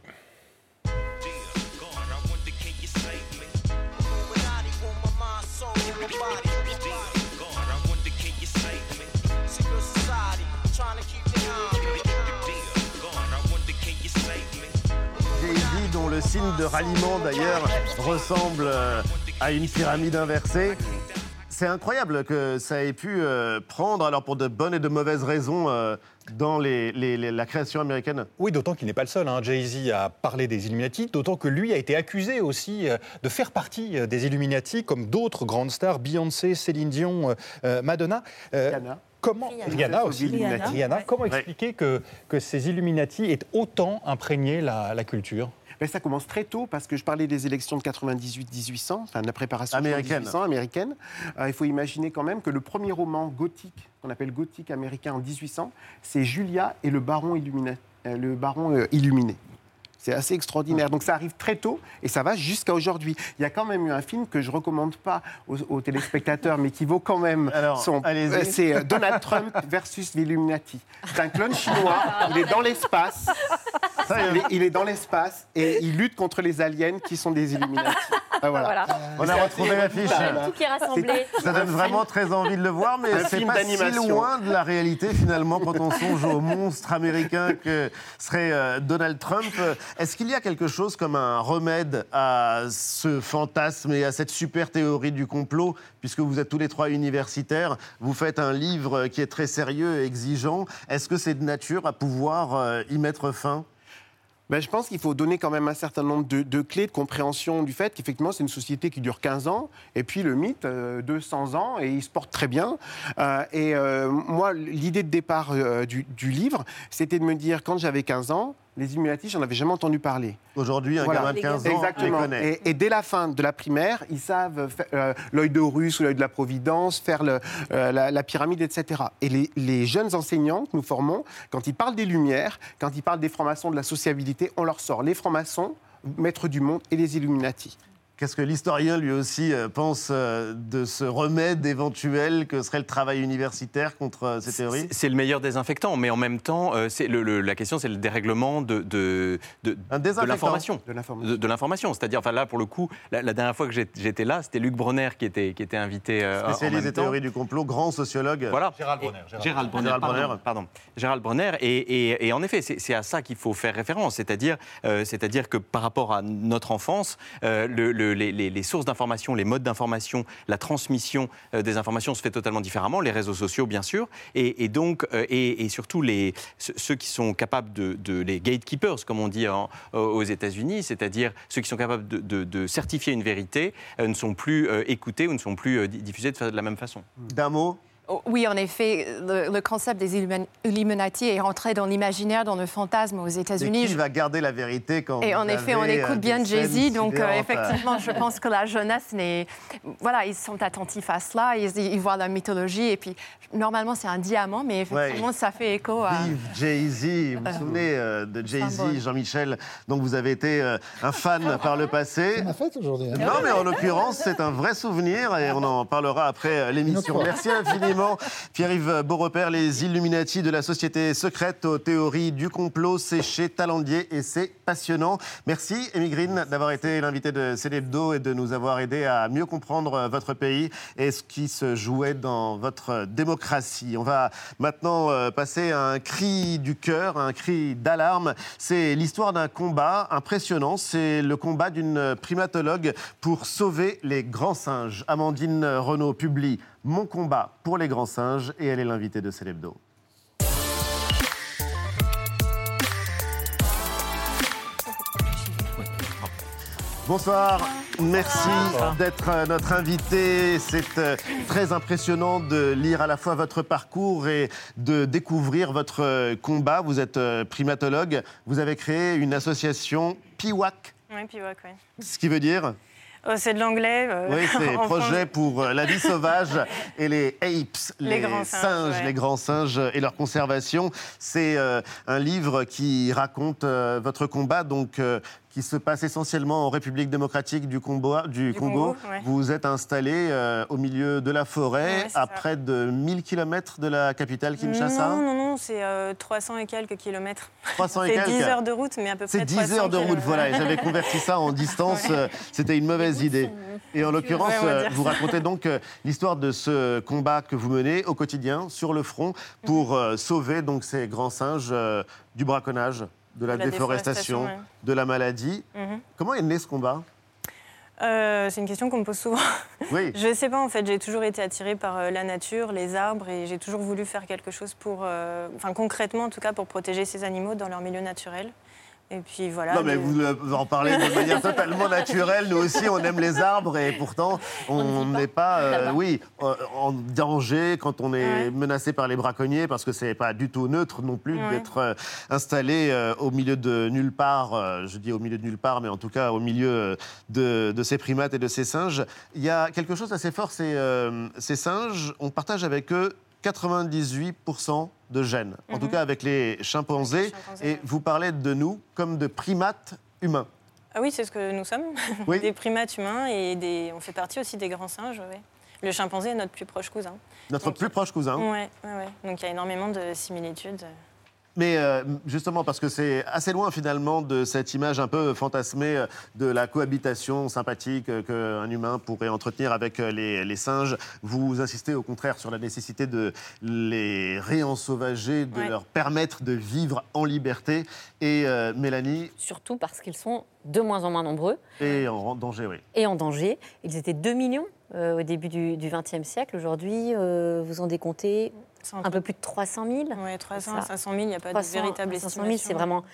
Le signe de ralliement d'ailleurs ressemble euh, à une pyramide inversée. C'est incroyable que ça ait pu euh, prendre, alors pour de bonnes et de mauvaises raisons, euh, dans les- les- les- la création américaine. Oui, d'autant qu'il n'est pas le seul. hein. Jay-Z a parlé des Illuminati, d'autant que lui a été accusé aussi euh, de faire partie euh, des Illuminati, comme d'autres grandes stars, Beyoncé, Céline Dion, Madonna. Euh, Rihanna. Comment, Rihanna aussi, Rihanna. Comment Ouais. expliquer que, que ces Illuminati aient autant imprégné la, la culture? Ben, ça commence très tôt parce que je parlais des élections de 98-1800, enfin de la préparation Américaine. 1800 américaine. Euh, il faut imaginer quand même que le premier roman gothique, qu'on appelle gothique américain en 1800, c'est Julia et le baron, euh, le baron euh, illuminé. C'est assez extraordinaire. Donc ça arrive très tôt et ça va jusqu'à aujourd'hui. Il y a quand même eu un film que je recommande pas aux, aux téléspectateurs, mais qui vaut quand même Alors, son. euh, C'est Donald Trump versus l'Illuminati. C'est un clone chinois. Il est dans l'espace. Il est, il est dans l'espace et il lutte contre les aliens qui sont des Illuminati. Ah, voilà. On a retrouvé l'affiche. Tout qui est rassemblé. Ça donne vraiment très envie de le voir, mais c'est pas si loin de la réalité finalement quand on songe au monstre américain que serait euh, Donald Trump. Est-ce qu'il y a quelque chose comme un remède à ce fantasme et à cette super théorie du complot Puisque vous êtes tous les trois universitaires, vous faites un livre qui est très sérieux et exigeant. Est-ce que c'est de nature à pouvoir euh, y mettre fin? Ben, je pense qu'il faut donner quand même un certain nombre de, clés de compréhension du fait qu'effectivement, c'est une société qui dure 15 ans, et puis le mythe, euh, 200 ans, et il se porte très bien. Euh, et euh, moi, l'idée de départ euh, du livre, c'était de me dire, quand j'avais 15 ans, les Illuminati, j'en avais jamais entendu parler. Aujourd'hui, un Voilà. gamin de 15 ans Exactement. les connaît. Et, et dès la fin de la primaire, ils savent euh, l'œil de ou l'œil de la Providence, faire le- euh, la, la pyramide, etc. Et les, les jeunes enseignants que nous formons, quand ils parlent des Lumières, quand ils parlent des francs-maçons, de la sociabilité, on leur sort les francs-maçons, maîtres du monde et les Illuminati. Qu'est-ce que l'historien lui aussi euh, pense euh, de ce remède éventuel que serait le travail universitaire contre euh, ces théories? C'est- le meilleur désinfectant, mais en même temps, c'est le- le- la question, c'est le dérèglement de, de, l'information. De l'information. C'est-à-dire, enfin là, pour le coup, la, la dernière fois que j'étais là, c'était Luc Bronner qui était, qui était invité Spécialiste des théories du complot, grand sociologue. Voilà. Gérald Bronner. Gérald Bronner. Gérald pardon, Bronner. pardon. Gérald Bronner. Et, et- et en effet, c'est c'est à ça qu'il faut faire référence. C'est-à-dire euh, c'est-à-dire que par rapport à notre enfance, euh, le- le- les, sources d'information, les modes d'information, la transmission euh, des informations se fait totalement différemment. Les réseaux sociaux, bien sûr. Et, donc, euh, et, surtout, les, ceux qui sont capables de, les gatekeepers, comme on dit aux États-Unis, c'est-à-dire ceux qui sont capables de, de- certifier une vérité, euh, ne sont plus écoutés ou ne sont plus di- diffusés de, la même façon. D'un mot Oui, en effet, le, le concept des Illumin- Illuminati est rentré dans l'imaginaire, dans le fantasme aux Et États-Unis. qui va garder la vérité quand Et vous en effet, on avez, euh, écoute bien Jay-Z, donc euh, sidérantes effectivement, je pense que la jeunesse n'est. Voilà, ils sont attentifs à cela, ils, ils voient la mythologie, et puis normalement, c'est un diamant, mais effectivement, ça fait écho à. Vive Jay-Z, vous vous Euh, souvenez euh, de Jay-Z. Jean-Michel, donc vous avez été euh, un fan par le passé. C'est ma fête aujourd'hui. hein. Non, mais en l'occurrence, c'est un vrai souvenir et on en parlera après euh, l'émission. Merci infiniment, Pierre-Yves Beaurepaire. Les Illuminati de la société secrète aux théories du complot, c'est chez Talandier et c'est passionnant. Merci, Green, d'avoir été l'invité de Célébdo et de nous avoir aidé à mieux comprendre euh, votre pays et ce qui se jouait dans votre démocratie. On va maintenant euh, passer à un cri du cœur, un cri d'alarme. C'est l'histoire d'un combat impressionnant. C'est le combat d'une primatologue pour sauver les grands singes. Amandine Renaud publie Mon combat pour les grands singes et elle est l'invitée de Célébdo. Bonsoir, merci d'être euh, notre invité. C'est euh, très impressionnant de lire à la fois votre parcours et de découvrir votre euh, combat. Vous êtes primatologue, vous avez créé une association PIWAC, Oui, ouais, ouais. ce qui veut dire c'est de l'anglais. euh, Oui, c'est projet pour euh, la vie sauvage et les apes, Les grands singes, ouais. les grands singes et leur conservation. C'est euh, un livre qui raconte votre combat, donc qui se passe essentiellement en République démocratique du, Congo. Du Congo. Congo, ouais. Vous êtes installé euh, au milieu de la forêt, Ouais, c'est à ça. près de 1000 km de la capitale Kinshasa. Non, non, non, c'est euh, 300 et quelques kilomètres. 300 et C'est quelques. 10 heures de route, mais à peu près C'est 10 300 heures de route, kilomètres. voilà. J'avais converti ça en distance. euh, C'était une mauvaise idée. Et en l'occurrence, Ouais, euh, vous racontez donc euh, l'histoire de ce combat que vous menez au quotidien sur le front pour euh, sauver donc ces grands singes euh, du braconnage, de la, déforestation, déforestation, ouais. de la maladie. Mhm. Comment est né ce combat? Euh, c'est une question qu'on me pose souvent. Oui. Je ne sais pas, en fait, j'ai toujours été attirée par euh, la nature, les arbres, et j'ai toujours voulu faire quelque chose pour, euh, enfin concrètement en tout cas, pour protéger ces animaux dans leur milieu naturel. Et puis voilà. Non, mais vous, euh, vous en parlez de manière totalement naturelle. Nous aussi, on aime les arbres et pourtant, on n'est pas, euh, oui, euh, en danger quand on est Ouais. menacé par les braconniers parce que c'est pas du tout neutre non plus Ouais. d'être installé euh, au milieu de nulle part. euh, je dis au milieu de nulle part, mais en tout cas au milieu de, de ces primates et de ces singes. Il y a quelque chose d'assez fort. Ces, ces singes, on partage avec eux 98% de gènes, en tout Mhm. cas avec les chimpanzés. chimpanzés, et vous parlez de nous comme de primates humains. Ah oui, c'est ce que nous sommes, Oui. des primates humains et des... on fait partie aussi des grands singes. ouais. Le chimpanzé est notre plus proche cousin. Notre plus proche cousin. Ouais, ouais, ouais. Donc il y a énormément de similitudes. Mais euh, justement, parce que c'est assez loin finalement de cette image un peu fantasmée euh, de la cohabitation sympathique euh, qu'un humain pourrait entretenir avec les, les singes, vous insistez au contraire sur la nécessité de les réensauvager, de Ouais. leur permettre de vivre en liberté. Et euh, Mélanie Surtout parce qu'ils sont de moins en moins nombreux est en danger, oui. et en danger. Ils étaient 2 millions euh, au début du XXe siècle. Aujourd'hui, vous en décomptez un peu plus de 300 000. Oui, 300 Ça. à 500 000, il n'y a pas 300 de véritable à 500 estimation. 000, c'est vraiment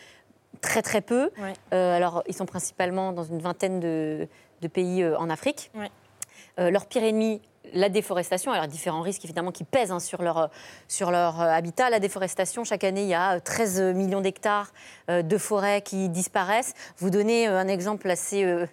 très très peu. Euh, alors, ils sont principalement dans une vingtaine de, de pays euh, en Afrique. Euh, leur pire ennemi, la déforestation. Alors, différents risques évidemment qui pèsent hein, sur leur, sur leur habitat. La déforestation, chaque année, il y a euh, 13 millions d'hectares euh, de forêts qui disparaissent. Vous donnez euh, un exemple assez euh,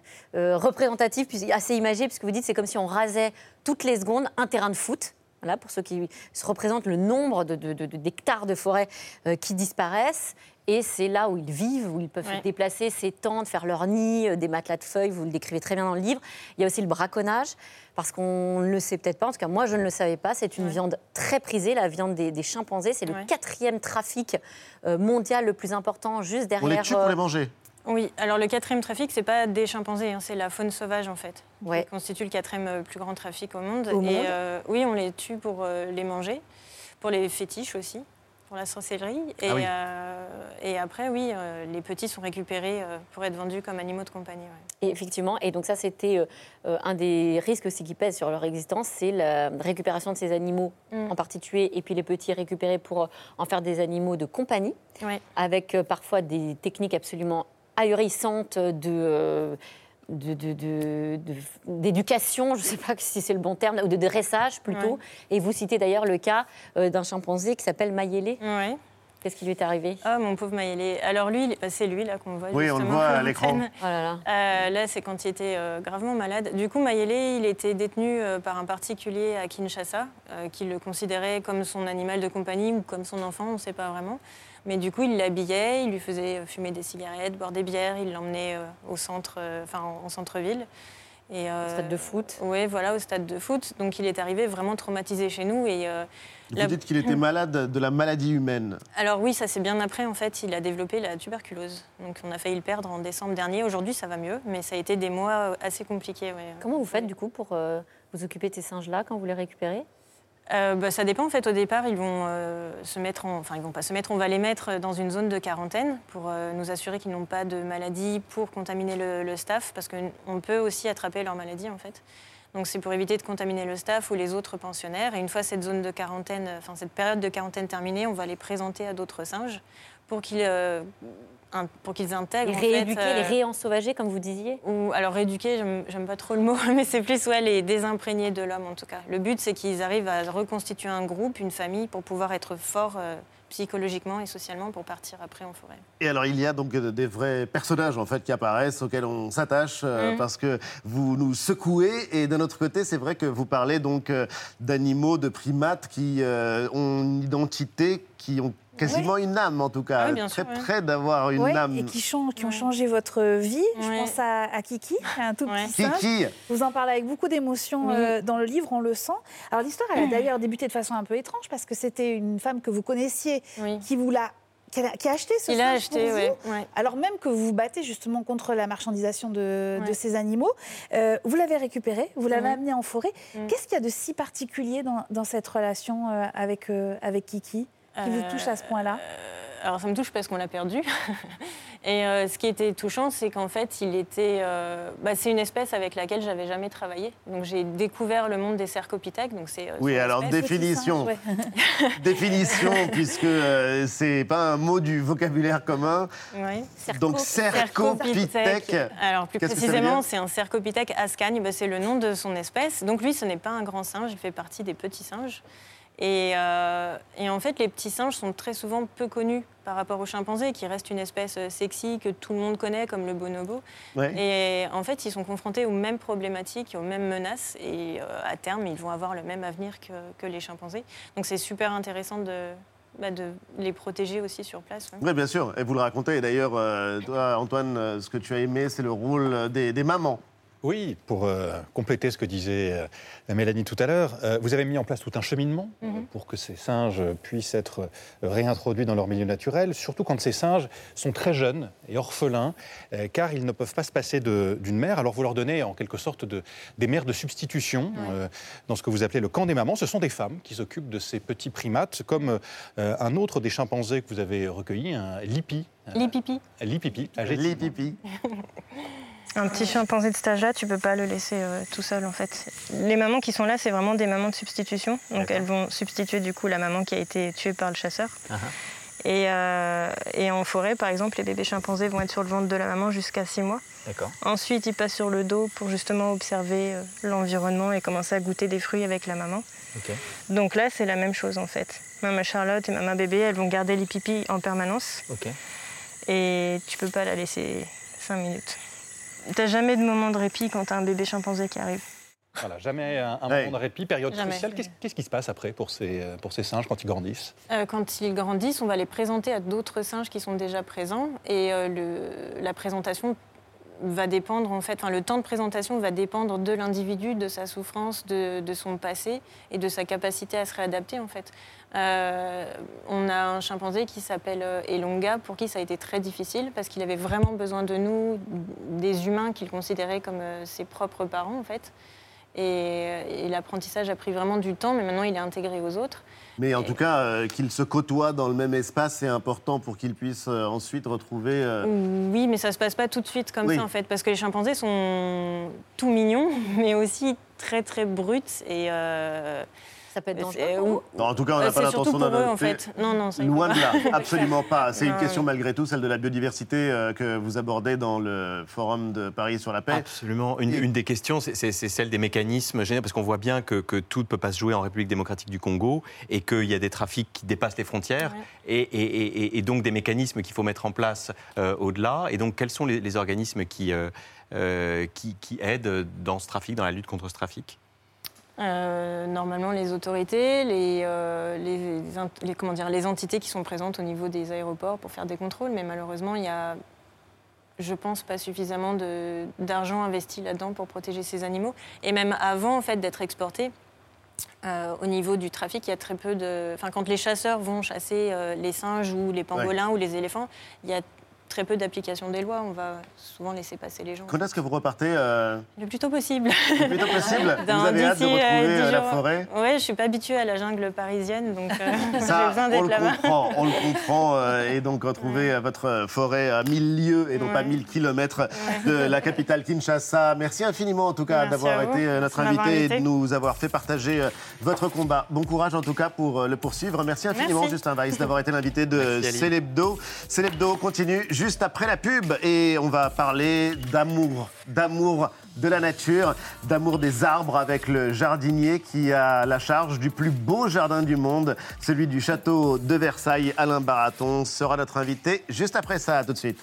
représentatif, assez imagé, puisque vous dites c'est comme si on rasait toutes les secondes un terrain de foot. Voilà, pour ceux qui se représentent le nombre de- de- de- de- d'hectares de, forêt euh, qui disparaissent. Et c'est là où ils vivent, où ils peuvent Ouais. se déplacer, s'étendre, faire leur nid, euh, des matelas de feuilles, vous le décrivez très bien dans le livre. Il y a aussi le braconnage, parce qu'on ne le sait peut-être pas, en tout cas moi je ne le savais pas, c'est une viande très prisée, la viande des, des chimpanzés. C'est le Ouais. quatrième trafic euh, mondial le plus important, juste derrière... On les tue pour euh, les manger. Oui, alors le quatrième trafic, c'est pas des chimpanzés, hein, c'est la faune sauvage en fait, Ouais. qui constitue le quatrième euh, plus grand trafic au monde. Au et monde euh, oui, on les tue pour euh, les manger, pour les fétiches aussi, pour la sorcellerie. Et, Ah oui. euh, et après, oui, les petits sont récupérés pour être vendus comme animaux de compagnie. ouais. Et effectivement, et donc ça c'était un des risques aussi qui pèsent sur leur existence, c'est la récupération de ces animaux Mm. en particulier, et puis les petits récupérés pour en faire des animaux de compagnie, Ouais. avec parfois des techniques absolument ahurissantes de... euh, de- de- de- de- d'éducation, je ne sais pas si c'est le bon terme, ou de dressage plutôt. Ouais. Et vous citez d'ailleurs le cas euh, d'un chimpanzé qui s'appelle Mayele. Ouais. Qu'est-ce qui lui est arrivé? Ah, mon pauvre Maëlé. Alors lui, bah, c'est lui là qu'on voit. Oui, on le voit à l'écran. Oh là là. Euh, là, c'est quand il était euh, gravement malade. Du coup, Mayele, il était détenu euh, par un particulier à Kinshasa, euh, qui le considérait comme son animal de compagnie ou comme son enfant, on ne sait pas vraiment. Mais du coup, il l'habillait, il lui faisait fumer des cigarettes, boire des bières, il l'emmenait euh, au centre, euh, enfin en, en centre-ville. Et, euh, Au stade de foot. Oui, voilà, au stade de foot. Donc, il est arrivé vraiment traumatisé chez nous. Et, euh, Vous la- dites qu'il était malade de la maladie humaine. alors oui, ça c'est bien après, en fait, il a développé la tuberculose. Donc on a failli le perdre en décembre dernier. Aujourd'hui, ça va mieux, mais ça a été des mois assez compliqués. ouais. Comment vous faites du coup pour euh, vous occuper de ces singes-là quand vous les récupérez? Euh, bah, ça dépend en fait. Au départ, ils vont euh, se mettre, en... enfin ils vont pas se mettre, on va les mettre dans une zone de quarantaine pour euh, nous assurer qu'ils n'ont pas de maladie pour contaminer le, le staff, parce qu'on peut aussi attraper leur maladie en fait. Donc c'est pour éviter de contaminer le staff ou les autres pensionnaires. Et une fois cette zone de quarantaine, enfin cette période de quarantaine terminée, on va les présenter à d'autres singes pour qu'ils pour qu'ils intègrent. Les en fait, rééduquer, euh, les réensauvager, comme vous disiez? ou alors rééduquer, j'aime- pas trop le mot, mais c'est plus ouais, les désimprégner de l'homme en tout cas. Le but c'est qu'ils arrivent à reconstituer un groupe, une famille, pour pouvoir être forts euh, psychologiquement et socialement pour partir après en forêt. Et alors, il y a donc euh, des vrais personnages en fait qui apparaissent, auxquels on s'attache euh, Mhm. parce que vous nous secouez. Et d'un autre côté, c'est vrai que vous parlez donc euh, d'animaux, de primates qui euh, ont une identité, qui ont quasiment une âme en tout cas, oui, très sûr, ouais. près d'avoir une Ouais, âme. et qui, qui ont changé votre vie. Je Ouais. pense à, à Kiki, un tout petit singe. Kiki. Vous en parlez avec beaucoup d'émotion Oui. euh, dans le livre, on le sent. Alors l'histoire, elle a d'ailleurs débuté de façon un peu étrange parce que c'était une femme que vous connaissiez qui vous l'a qui a, qui a acheté ce Il a acheté, ouais, ouais. alors même que vous vous battez justement contre la marchandisation de, ces animaux. Euh, vous l'avez récupéré, vous l'avez amené en forêt. Mhm. Qu'est-ce qu'il y a de si particulier dans, dans cette relation euh, avec, euh, avec Kiki? Qui vous Euh, touche à ce point-là alors ça me touche parce qu'on l'a perdu. Et euh, ce qui était touchant, c'est qu'en fait, il était, euh, bah, c'est une espèce avec laquelle j'avais jamais travaillé. Donc j'ai découvert le monde des cercopithèques. Donc c'est. euh, Oui, alors espèce. définition. définition, puisque euh, c'est pas un mot du vocabulaire commun. Oui. Donc cercopithèque. Alors plus précisément, c'est un cercopithèque ascagne. Bah, c'est le nom de son espèce. Donc lui, ce n'est pas un grand singe. Il fait partie des petits singes. Et, euh, et en fait, les petits singes sont très souvent peu connus par rapport aux chimpanzés, qui restent une espèce euh, sexy que tout le monde connaît, comme le bonobo. Ouais. Et en fait, ils sont confrontés aux mêmes problématiques, aux mêmes menaces, et euh, à terme, ils vont avoir le même avenir que, que les chimpanzés. Donc c'est super intéressant de, bah, de les protéger aussi sur place. ouais. Oui, bien sûr. Et vous le racontez. Et d'ailleurs, euh, toi, Antoine, ce que tu as aimé, c'est le rôle des, des mamans. Oui, pour euh, compléter ce que disait euh, Mélanie tout à l'heure, euh, vous avez mis en place tout un cheminement Mhm. pour que ces singes puissent être réintroduits dans leur milieu naturel, surtout quand ces singes sont très jeunes et orphelins, euh, car ils ne peuvent pas se passer d'une mère. Alors vous leur donnez en quelque sorte de- des mères de substitution euh, dans ce que vous appelez le camp des mamans. Ce sont des femmes qui s'occupent de ces petits primates, comme euh, un autre des chimpanzés que vous avez recueilli, un lipi. Lipipi. Lipipi. mois. Un petit chimpanzé de cet âge-là, tu peux pas le laisser euh, tout seul en fait. Les mamans qui sont là, c'est vraiment des mamans de substitution. Donc elles vont substituer du coup la maman qui a été tuée par le chasseur. Et, euh, et en forêt, par exemple, les bébés chimpanzés vont être sur le ventre de la maman jusqu'à 6 mois. Ensuite, ils passent sur le dos pour justement observer euh, l'environnement et commencer à goûter des fruits avec la maman. Ok. Donc là, c'est la même chose en fait. Maman Charlotte et maman bébé, elles vont garder les pipis en permanence. Ok. Et tu peux pas la laisser 5 minutes. T'as jamais de moment de répit quand t'as un bébé chimpanzé qui arrive. Voilà, jamais un, un Ouais. moment de répit, période Jamais. cruciale. Qu'est-ce qui se passe après pour ces, pour ces singes quand ils grandissent? Euh, quand ils grandissent, on va les présenter à d'autres singes qui sont déjà présents et euh, le- la présentation va dépendre en fait, enfin, le temps de présentation va dépendre de l'individu, de sa souffrance, de, son passé et de sa capacité à se réadapter en fait. Euh, on a un chimpanzé qui s'appelle euh, Elonga pour qui ça a été très difficile parce qu'il avait vraiment besoin de nous, des humains qu'il considérait comme euh, ses propres parents en fait. Et, et l'apprentissage a pris vraiment du temps, mais maintenant il est intégré aux autres. Mais en tout cas, euh, qu'ils se côtoient dans le même espace, c'est important pour qu'ils puissent euh, ensuite retrouver. euh, Oui, mais ça se passe pas tout de suite comme Oui. ça en fait, parce que les chimpanzés sont tout mignons, mais aussi très très bruts et. Ça peut être dangereux. Non, en tout cas, on n'a Euh, pas l'intention eux, en fait. Non, non, Loin de là, pas. absolument pas. C'est une question malgré tout, celle de la biodiversité euh, que vous abordez dans le forum de Paris sur la paix. Absolument. Une, une des questions, c'est- celle des mécanismes généraux, parce qu'on voit bien que, que tout ne peut pas se jouer en République démocratique du Congo et qu'il y a des trafics qui dépassent les frontières et, et- et- et donc des mécanismes qu'il faut mettre en place euh, au-delà. Et donc, quels sont les, les organismes qui, euh, qui, qui aident dans ce trafic, dans la lutte contre ce trafic? Euh, normalement, les autorités, les, euh, les, comment dire, les entités qui sont présentes au niveau des aéroports pour faire des contrôles, mais malheureusement, il y a, je pense, pas suffisamment d'argent investi là-dedans pour protéger ces animaux. Et même avant, en fait, d'être exportés, euh, au niveau du trafic, il y a très peu de. Enfin, quand les chasseurs vont chasser euh, les singes ou les pangolins ou les éléphants, il y a très peu d'application des lois. On va souvent laisser passer les gens. Quand est-ce que vous repartez euh, Le plus tôt possible. Le plus tôt possible Dans- Vous avez hâte de euh, retrouver dix euh, la forêt Ouais, je suis pas habituée à la jungle parisienne, donc euh, j'ai Ça, besoin on d'être le là-bas. comprend, on le comprend. euh, et donc retrouver euh, votre forêt à 1000 lieues et non pas Ouais. 1000 kilomètres de la capitale Kinshasa. Merci infiniment en tout cas d'avoir été euh, notre invité et de nous avoir fait partager euh, votre combat. Bon courage en tout cas pour euh, le poursuivre. Merci infiniment Merci. Justin Weiss d'avoir été l'invité de. Célébdo. Célébdo continue juste après la pub et on va parler d'amour, d'amour de la nature, d'amour des arbres avec le jardinier qui a la charge du plus beau jardin du monde, celui du château de Versailles. Alain Baraton sera notre invité juste après ça. Tout de suite.